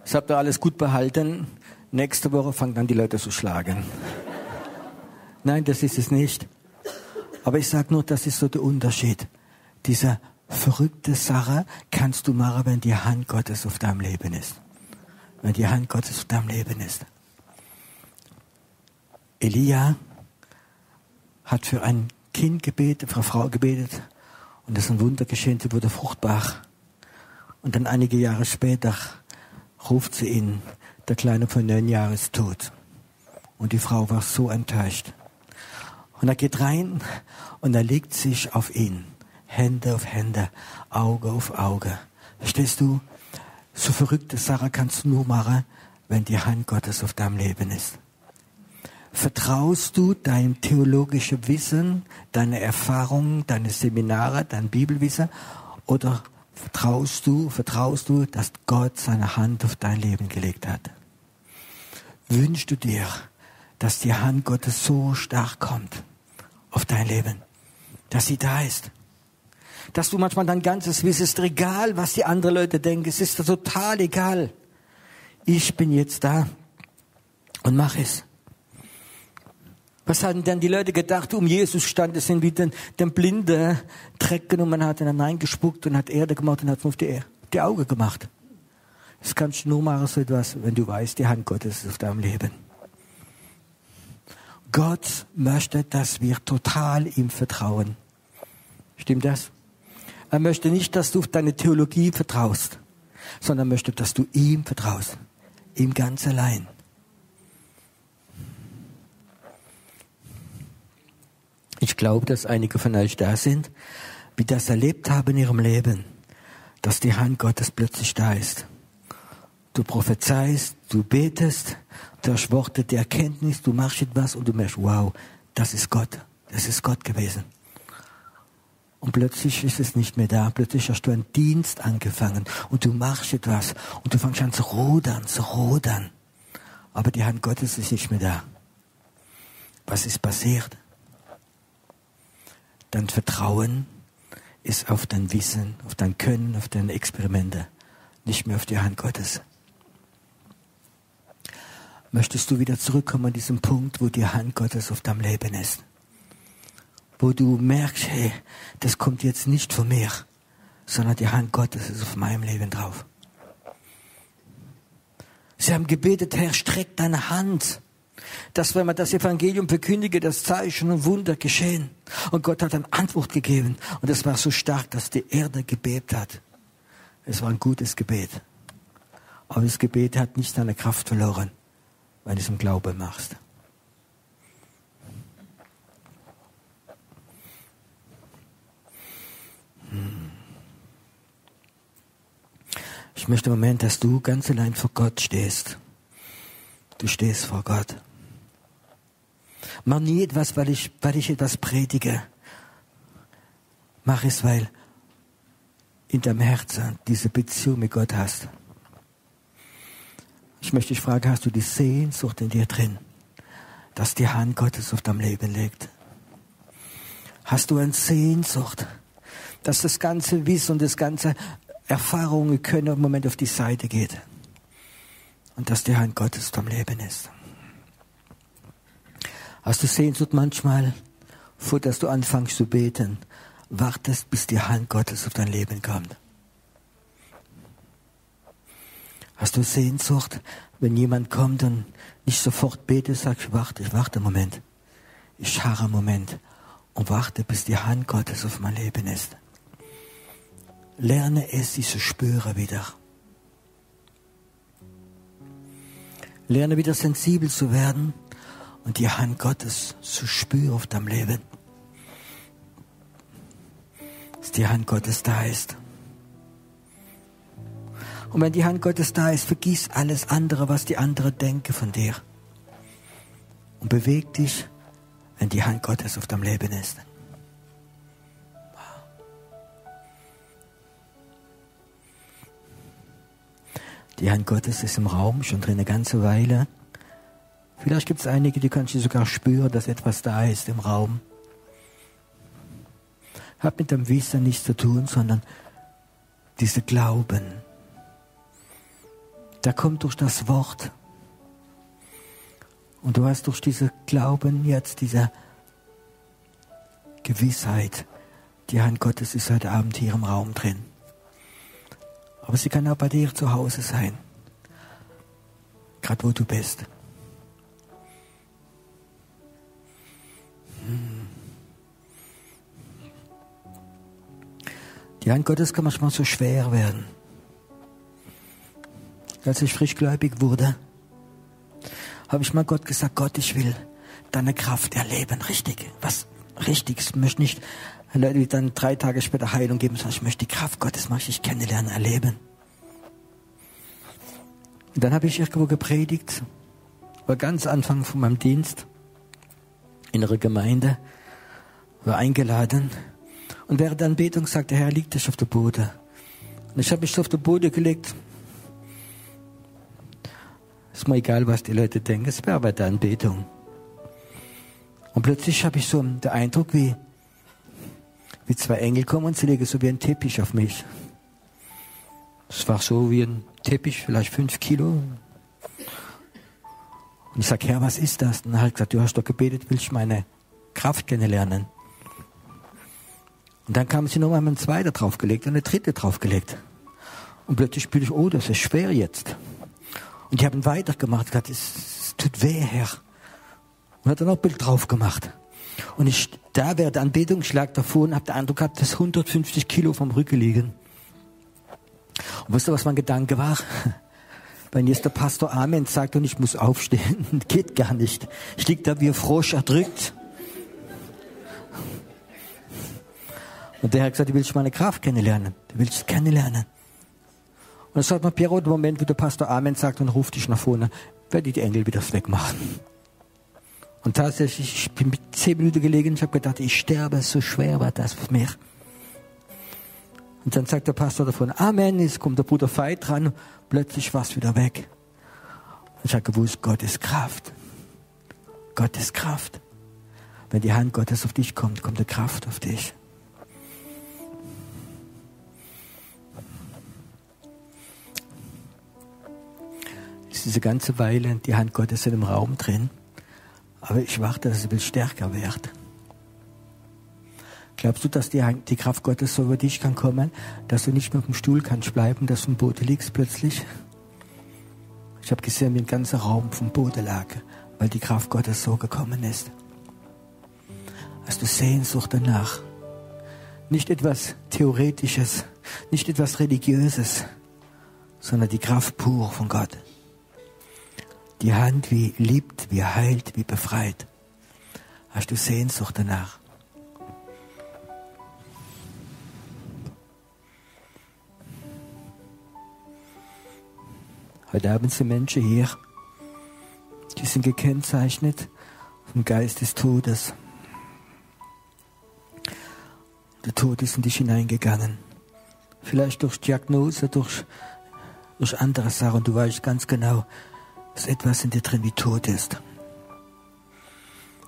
das habt ihr alles gut behalten. Nächste Woche fangen dann die Leute zu schlagen. Nein, das ist es nicht. Aber ich sage nur, das ist so der Unterschied. Diese verrückte Sache kannst du machen, wenn die Hand Gottes auf deinem Leben ist. Wenn die Hand Gottes auf deinem Leben ist. Elia hat für ein Kind gebetet, für eine Frau gebetet und das ist ein Wunder geschehen, sie wurde fruchtbar. Und dann einige Jahre später ruft sie ihn, der Kleine von neun Jahren ist tot. Und die Frau war so enttäuscht. Und er geht rein und er legt sich auf ihn. Hände auf Hände, Auge auf Auge. Verstehst du? So verrückte Sache kannst du nur machen, wenn die Hand Gottes auf deinem Leben ist. Vertraust du dein theologisches Wissen, deine Erfahrungen, deine Seminare, dein Bibelwissen oder vertraust du, vertraust du, dass Gott seine Hand auf dein Leben gelegt hat? Wünschst du dir, dass die Hand Gottes so stark kommt auf dein Leben, dass sie da ist? Dass du manchmal dein ganzes Wissen ist egal, was die anderen Leute denken, es ist total egal. Ich bin jetzt da und mach es. Was hatten denn die Leute gedacht, um Jesus stand es sind wie den, den Blinde Dreck genommen hat, ihn reingespuckt und hat Erde gemacht und hat auf die, die Augen gemacht. Das kannst du nur machen, so etwas, wenn du weißt, die Hand Gottes ist auf deinem Leben. Gott möchte, dass wir total ihm vertrauen. Stimmt das? Er möchte nicht, dass du auf deine Theologie vertraust. sondern möchte, dass du ihm vertraust. Ihm ganz allein. Ich glaube, dass einige von euch da sind, die das erlebt haben in ihrem Leben, dass die Hand Gottes plötzlich da ist. Du prophezeist, du betest, du hast Worte der Erkenntnis, du machst etwas und du merkst, wow, das ist Gott. Das ist Gott gewesen. Und plötzlich ist es nicht mehr da. Plötzlich hast du einen Dienst angefangen und du machst etwas und du fängst an zu rudern, zu rudern. Aber die Hand Gottes ist nicht mehr da. Was ist passiert? Dein Vertrauen ist auf dein Wissen, auf dein Können, auf deine Experimente, nicht mehr auf die Hand Gottes. Möchtest du wieder zurückkommen an diesen Punkt, wo die Hand Gottes auf deinem Leben ist? Wo du merkst, hey, das kommt jetzt nicht von mir, sondern die Hand Gottes ist auf meinem Leben drauf. Sie haben gebetet, Herr, streck deine Hand dass wenn man das Evangelium verkündige, das Zeichen und Wunder geschehen. Und Gott hat eine Antwort gegeben. Und es war so stark, dass die Erde gebebt hat. Es war ein gutes Gebet. Aber das Gebet hat nicht seine Kraft verloren, weil du es im Glauben machst. Hm. Ich möchte im Moment, dass du ganz allein vor Gott stehst. Du stehst vor Gott. Mach nie etwas, weil ich, weil ich etwas predige. Mach es, weil in deinem Herzen diese Beziehung mit Gott hast. Ich möchte dich fragen, hast du die Sehnsucht in dir drin, dass die Hand Gottes auf deinem Leben liegt? Hast du eine Sehnsucht, dass das ganze Wissen und das ganze Erfahrungen können im Moment auf die Seite geht und dass die Hand Gottes auf deinem Leben ist? Hast du Sehnsucht manchmal, vor dass du anfängst zu beten, wartest, bis die Hand Gottes auf dein Leben kommt? Hast du Sehnsucht, wenn jemand kommt und nicht sofort betet, sagst du, warte, ich warte einen Moment. Ich harre einen Moment und warte, bis die Hand Gottes auf mein Leben ist. Lerne es, sie zu spüren wieder. Lerne wieder sensibel zu werden und die Hand Gottes zu spüren auf deinem Leben. Dass die Hand Gottes da ist. Und wenn die Hand Gottes da ist, vergiss alles andere, was die anderen denken von dir. Und beweg dich, wenn die Hand Gottes auf deinem Leben ist. Die Hand Gottes ist im Raum schon drin eine ganze Weile. Vielleicht gibt es einige, die kannst du sogar spüren, dass etwas da ist im Raum. Hat mit dem Wissen nichts zu tun, sondern dieser Glauben. Der kommt durch das Wort. Und du hast durch diesen Glauben jetzt diese Gewissheit, die Hand Gottes ist heute Abend hier im Raum drin. Aber sie kann auch bei dir zu Hause sein. Gerade wo du bist. Die Hand Gottes kann manchmal so schwer werden. Als ich frischgläubig wurde, habe ich mal Gott gesagt, Gott, ich will deine Kraft erleben, richtig, was richtig. Ich möchte nicht Leute, die dann drei Tage später Heilung geben, sondern ich möchte die Kraft Gottes möchte ich kennenlernen, erleben. Und dann habe ich irgendwo gepredigt, war ganz Anfang von meinem Dienst in einer Gemeinde, war eingeladen und während der Anbetung sagte, Herr, liegt dich auf der Boden. Und ich habe mich auf der Boden gelegt. Ist mir egal, was die Leute denken, es wäre bei der Anbetung. Und plötzlich habe ich so den Eindruck, wie, wie zwei Engel kommen und sie legen so wie ein Teppich auf mich. Es war so wie ein Teppich, vielleicht fünf Kilo. Und ich sage, Herr, was ist das? Und er hat gesagt, du hast doch gebetet, willst du meine Kraft kennenlernen? Und dann kam sie nochmal einem zweiten draufgelegt und eine dritte draufgelegt. Und plötzlich spüre ich, oh, das ist schwer jetzt. Und ich habe ihn weitergemacht, gesagt, es, tut weh, Herr. Und hat dann noch ein Bild drauf gemacht. Und ich, da während der Anbetung, ich lag davor und habe den Eindruck gehabt, dass 150 Kilo vom Rücken liegen. Und weißt du, was mein Gedanke war? Wenn jetzt der Pastor Amen sagt und ich muss aufstehen, geht gar nicht. Ich lieg da wie ein Frosch erdrückt. Und der hat gesagt, du willst meine Kraft kennenlernen. Du willst kennenlernen. Und dann sagt man, Piero, im Moment, wo der Pastor Amen sagt und ruft dich nach vorne, werde ich die Engel wieder wegmachen. Und tatsächlich, ich bin mit zehn Minuten gelegen, ich habe gedacht, ich sterbe, so schwer war das für mich. Und dann sagt der Pastor davon, Amen, jetzt kommt der Bruder Veit dran, plötzlich war es wieder weg. Und ich habe gewusst, Gottes Kraft. Gottes Kraft. Wenn die Hand Gottes auf dich kommt, kommt die Kraft auf dich. Ist diese ganze Weile die Hand Gottes in dem Raum drin. Aber ich warte, dass es ein stärker wird. Glaubst du, dass die, die Kraft Gottes so über dich kann kommen, dass du nicht mehr auf dem Stuhl kannst bleiben, dass du im Boden liegst plötzlich? Ich habe gesehen, wie ein ganzer Raum vom Boden lag, weil die Kraft Gottes so gekommen ist. Hast du Sehnsucht danach? Nicht etwas Theoretisches, nicht etwas Religiöses, sondern die Kraft pur von Gott. Die Hand wie liebt, wie heilt, wie befreit. Hast du Sehnsucht danach? Heute Abend sind Menschen hier, die sind gekennzeichnet vom Geist des Todes. Der Tod ist in dich hineingegangen. Vielleicht durch Diagnose, durch, durch andere Sachen. Du weißt ganz genau, dass etwas in dir drin wie tot ist.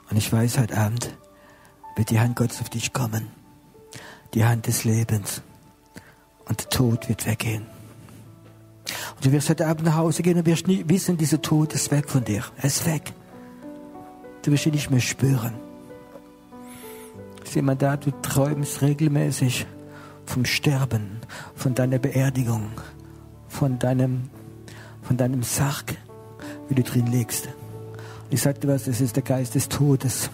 Und ich weiß, heute Abend wird die Hand Gottes auf dich kommen. Die Hand des Lebens. Und der Tod wird weggehen. Und du wirst heute Abend nach Hause gehen und wirst nicht wissen, dieser Tod ist weg von dir. Er ist weg. Du wirst ihn nicht mehr spüren. Ist jemand da, du träumst regelmäßig vom Sterben, von deiner Beerdigung, von deinem, von deinem Sarg wie du drin liegst. Ich sagte was, das ist der Geist des Todes.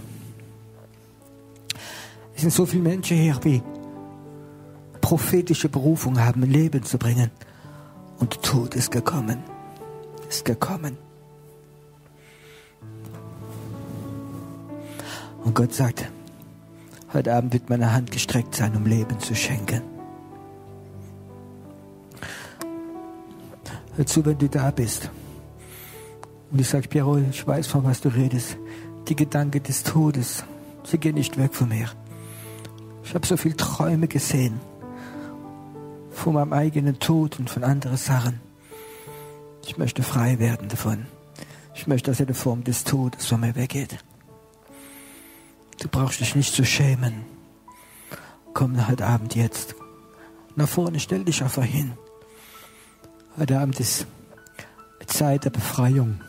Es sind so viele Menschen hier, die prophetische Berufung haben, Leben zu bringen. Und Tod ist gekommen. Ist gekommen. Und Gott sagt, heute Abend wird meine Hand gestreckt sein, um Leben zu schenken. Hör zu, wenn du da bist. Und ich sage, Piero, ich weiß, von was du redest. Die Gedanken des Todes, sie gehen nicht weg von mir. Ich habe so viele Träume gesehen von meinem eigenen Tod und von anderen Sachen. Ich möchte frei werden davon. Ich möchte, dass eine Form des Todes von mir weggeht. Du brauchst dich nicht zu schämen. Komm heute Abend jetzt. Nach vorne, stell dich einfach hin. Heute Abend ist Zeit der Befreiung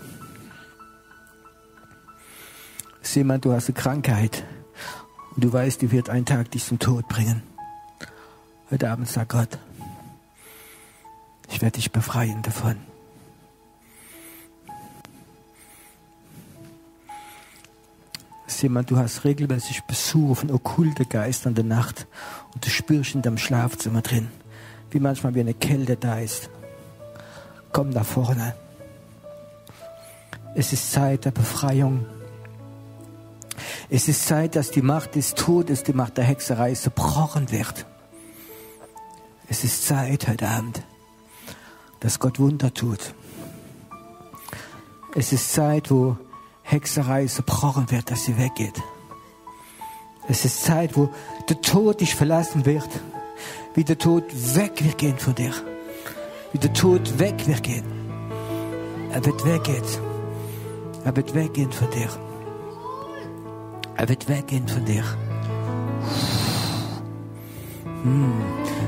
ist jemand, du hast eine Krankheit und du weißt, die wird einen Tag dich zum Tod bringen. Heute Abend sagt Gott, ich werde dich befreien davon. ist jemand, du hast regelmäßig Besuch von okkulten Geistern der Nacht und du spürst in deinem Schlafzimmer drin, wie manchmal wie eine Kälte da ist. Komm nach vorne. Es ist Zeit der Befreiung. Es ist Zeit, dass die Macht des Todes, die Macht der Hexerei zerbrochen wird. Es ist Zeit heute Abend, dass Gott Wunder tut. Es ist Zeit, wo Hexerei zerbrochen wird, dass sie weggeht. Es ist Zeit, wo der Tod dich verlassen wird, wie der Tod weg wird gehen von dir. Wie der Tod weg wird gehen. Er wird weggehen. Er wird weggehen von dir. Er wird weggehen von dir. Hm.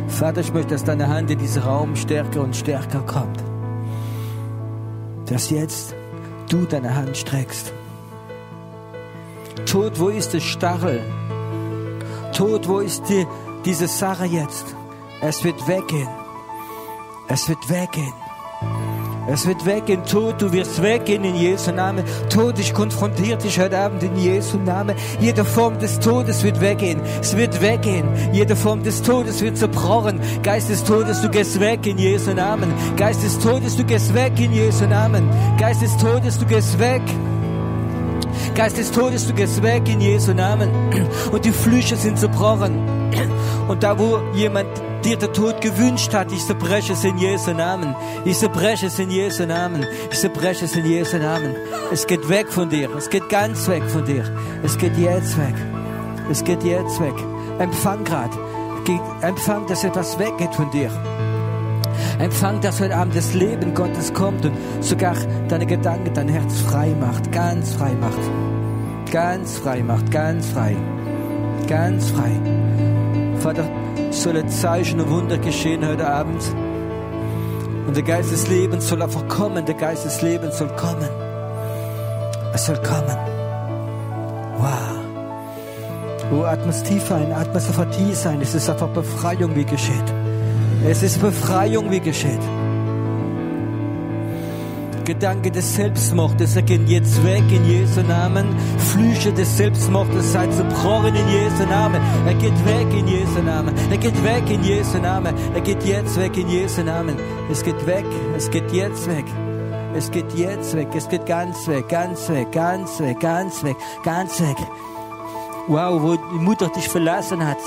Vater, ich möchte, dass deine Hand in diesen Raum stärker und stärker kommt. Dass jetzt du deine Hand streckst. Tod, wo ist der Stachel? Tod, wo ist die, diese Sache jetzt? Es wird weggehen. Es wird weggehen. Es wird weggehen, Tod, du wirst weggehen in Jesu Namen. Tod, ich konfrontiere dich heute Abend in Jesu Namen. Jede Form des Todes wird weggehen. Es wird weggehen. Jede Form des Todes wird zerbrochen. Geist des Todes, du gehst weg in Jesu Namen. Geist des Todes, du gehst weg in Jesu Namen. Geist des Todes, du gehst weg. Geist des Todes, du gehst weg in Jesu Namen. Und die Flüche sind zerbrochen. Und da, wo jemand dir der Tod gewünscht hat, ich zerbreche es in Jesu Namen. Ich zerbreche es in Jesu Namen. Ich zerbreche es in Jesu Namen. Es geht weg von dir. Es geht ganz weg von dir. Es geht jetzt weg. Es geht jetzt weg. Empfang gerade. Empfang, dass etwas weggeht von dir. Empfang, dass heute Abend das Leben Gottes kommt und sogar deine Gedanken, dein Herz frei macht. Ganz frei macht. Ganz frei macht. Ganz frei. Ganz frei. Vater, sollen Zeichen und Wunder geschehen heute Abend. Und der Geist des Lebens soll einfach kommen. Der Geist des Lebens soll kommen. Es soll kommen. Wow. Oh, atme es tiefer ein, atme es einfach tief ein. Es ist einfach Befreiung, wie geschieht. Es ist Befreiung, wie geschieht. Gedanke des Selbstmordes, er geht jetzt weg in Jesu Namen. Flüche des Selbstmordes seid zerbrochen in Jesu Namen. Er geht weg in Jesu Namen. Er geht weg in Jesu Namen. Er geht jetzt weg in Jesu Namen. Es geht weg. Es geht jetzt weg. Es geht jetzt weg. Es geht ganz weg, ganz weg, ganz weg, ganz weg, ganz weg. Wow, wo die Mutter dich verlassen hat.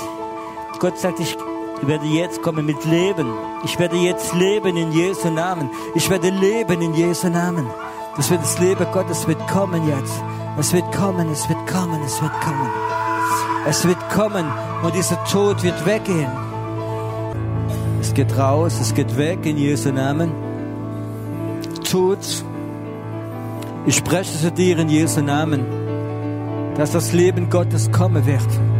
Gott sagt, ich ich werde jetzt kommen mit Leben. Ich werde jetzt leben in Jesu Namen. Ich werde leben in Jesu Namen. Das wird das Leben Gottes wird kommen jetzt. Es wird kommen, es wird kommen, es wird kommen. Es wird kommen und dieser Tod wird weggehen. Es geht raus, es geht weg in Jesu Namen. Tod, ich spreche zu dir in Jesu Namen, dass das Leben Gottes kommen wird.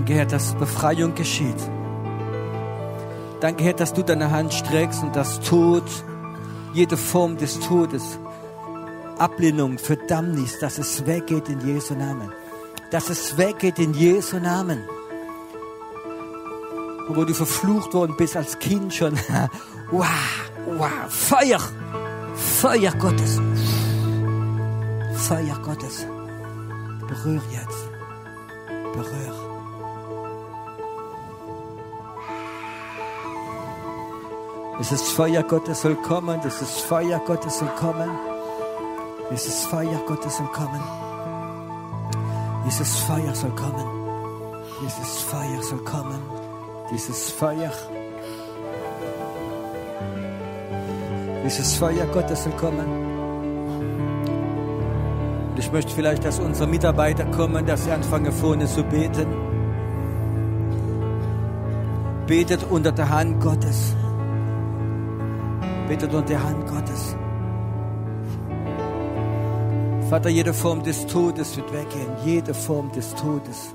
Danke, Herr, dass Befreiung geschieht. Danke, Herr, dass du deine Hand streckst und das Tod, jede Form des Todes, Ablehnung, Verdammnis, dass es weggeht in Jesu Namen. Dass es weggeht in Jesu Namen. Und wo du verflucht worden bist als Kind schon. wow, wow, Feuer, Feuer Gottes. Feuer Gottes. Berühr jetzt. Berühr. Dieses Feuer Gottes soll kommen, dieses Feuer Gottes soll kommen. Dieses Feuer Gottes soll kommen. Dieses Feuer soll kommen. Dieses Feuer soll kommen. Dieses Feuer. Dieses Feuer Gottes soll kommen. Und ich möchte vielleicht, dass unsere Mitarbeiter kommen, dass sie anfangen vorne zu beten. Betet unter der Hand Gottes betet unter der Hand Gottes. Vater, jede Form des Todes wird weggehen. Jede Form des Todes.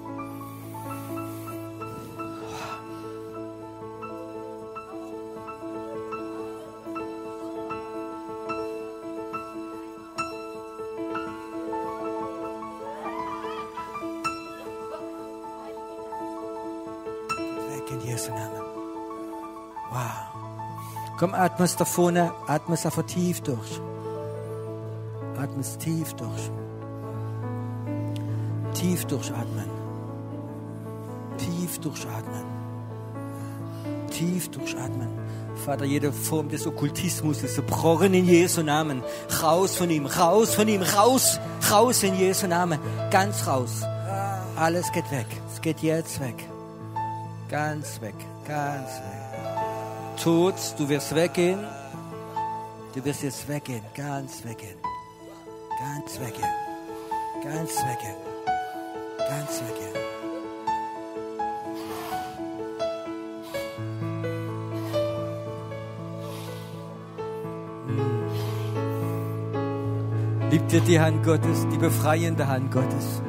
Komm, atme es da vorne, atme es einfach tief durch. Atme es tief durch. Tief durchatmen. Tief durchatmen. Tief durchatmen. Vater, jede Form des Okkultismus ist zerbrochen in Jesu Namen. Raus von ihm, raus von ihm, raus, raus in Jesu Namen. Ganz raus. Alles geht weg. Es geht jetzt weg. Ganz weg, ganz weg. Tod, du wirst weggehen. Du wirst jetzt weggehen, ganz weggehen. Ganz weggehen. Ganz weggehen. Ganz weggehen. Hm. Liebt ihr die Hand Gottes, die befreiende Hand Gottes?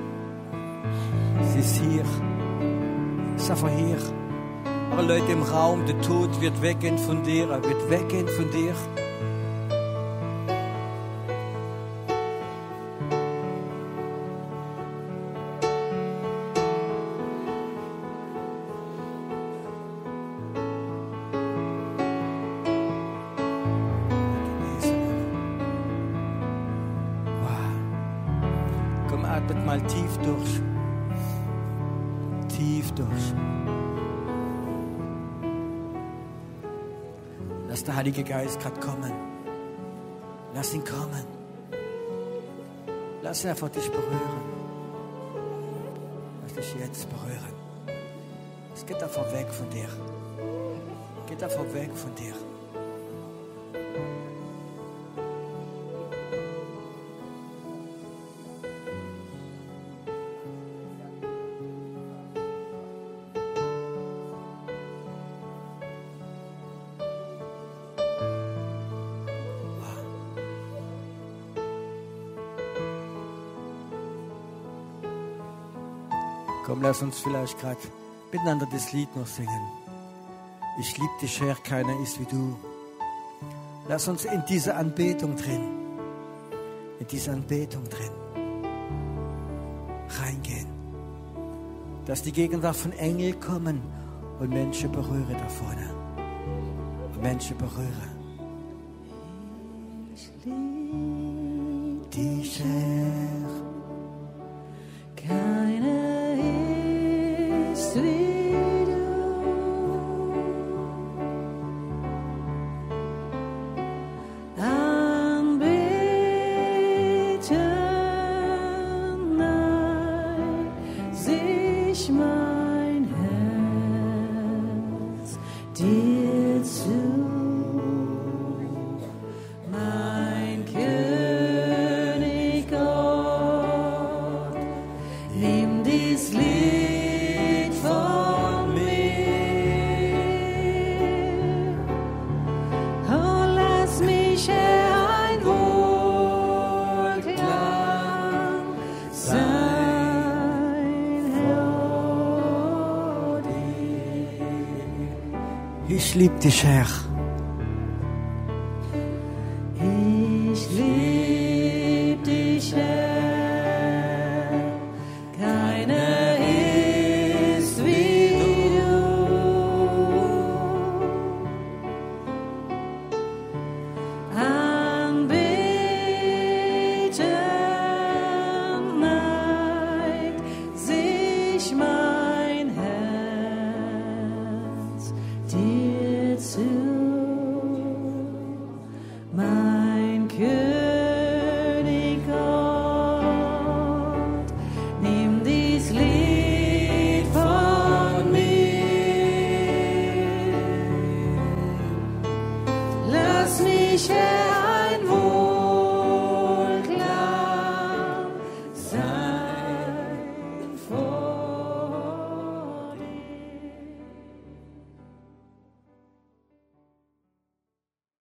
Sie ist hier. Ist einfach hier. Aber Leute im Raum, der Tod wird weggehen von dir, er wird weggehen von dir. Geist gerade kommen. Lass ihn kommen. Lass ihn einfach dich berühren. Lass dich jetzt berühren. Es geht einfach weg von dir. Geht einfach weg von dir. Komm, lass uns vielleicht gerade miteinander das Lied noch singen. Ich lieb dich, Herr, keiner ist wie du. Lass uns in diese Anbetung drin, in diese Anbetung drin reingehen. Dass die Gegenwart von Engeln kommen und Menschen berühre da vorne. Und Menschen berühre. Ich lieb Dich, Herr. Ich lieb dich, Herr.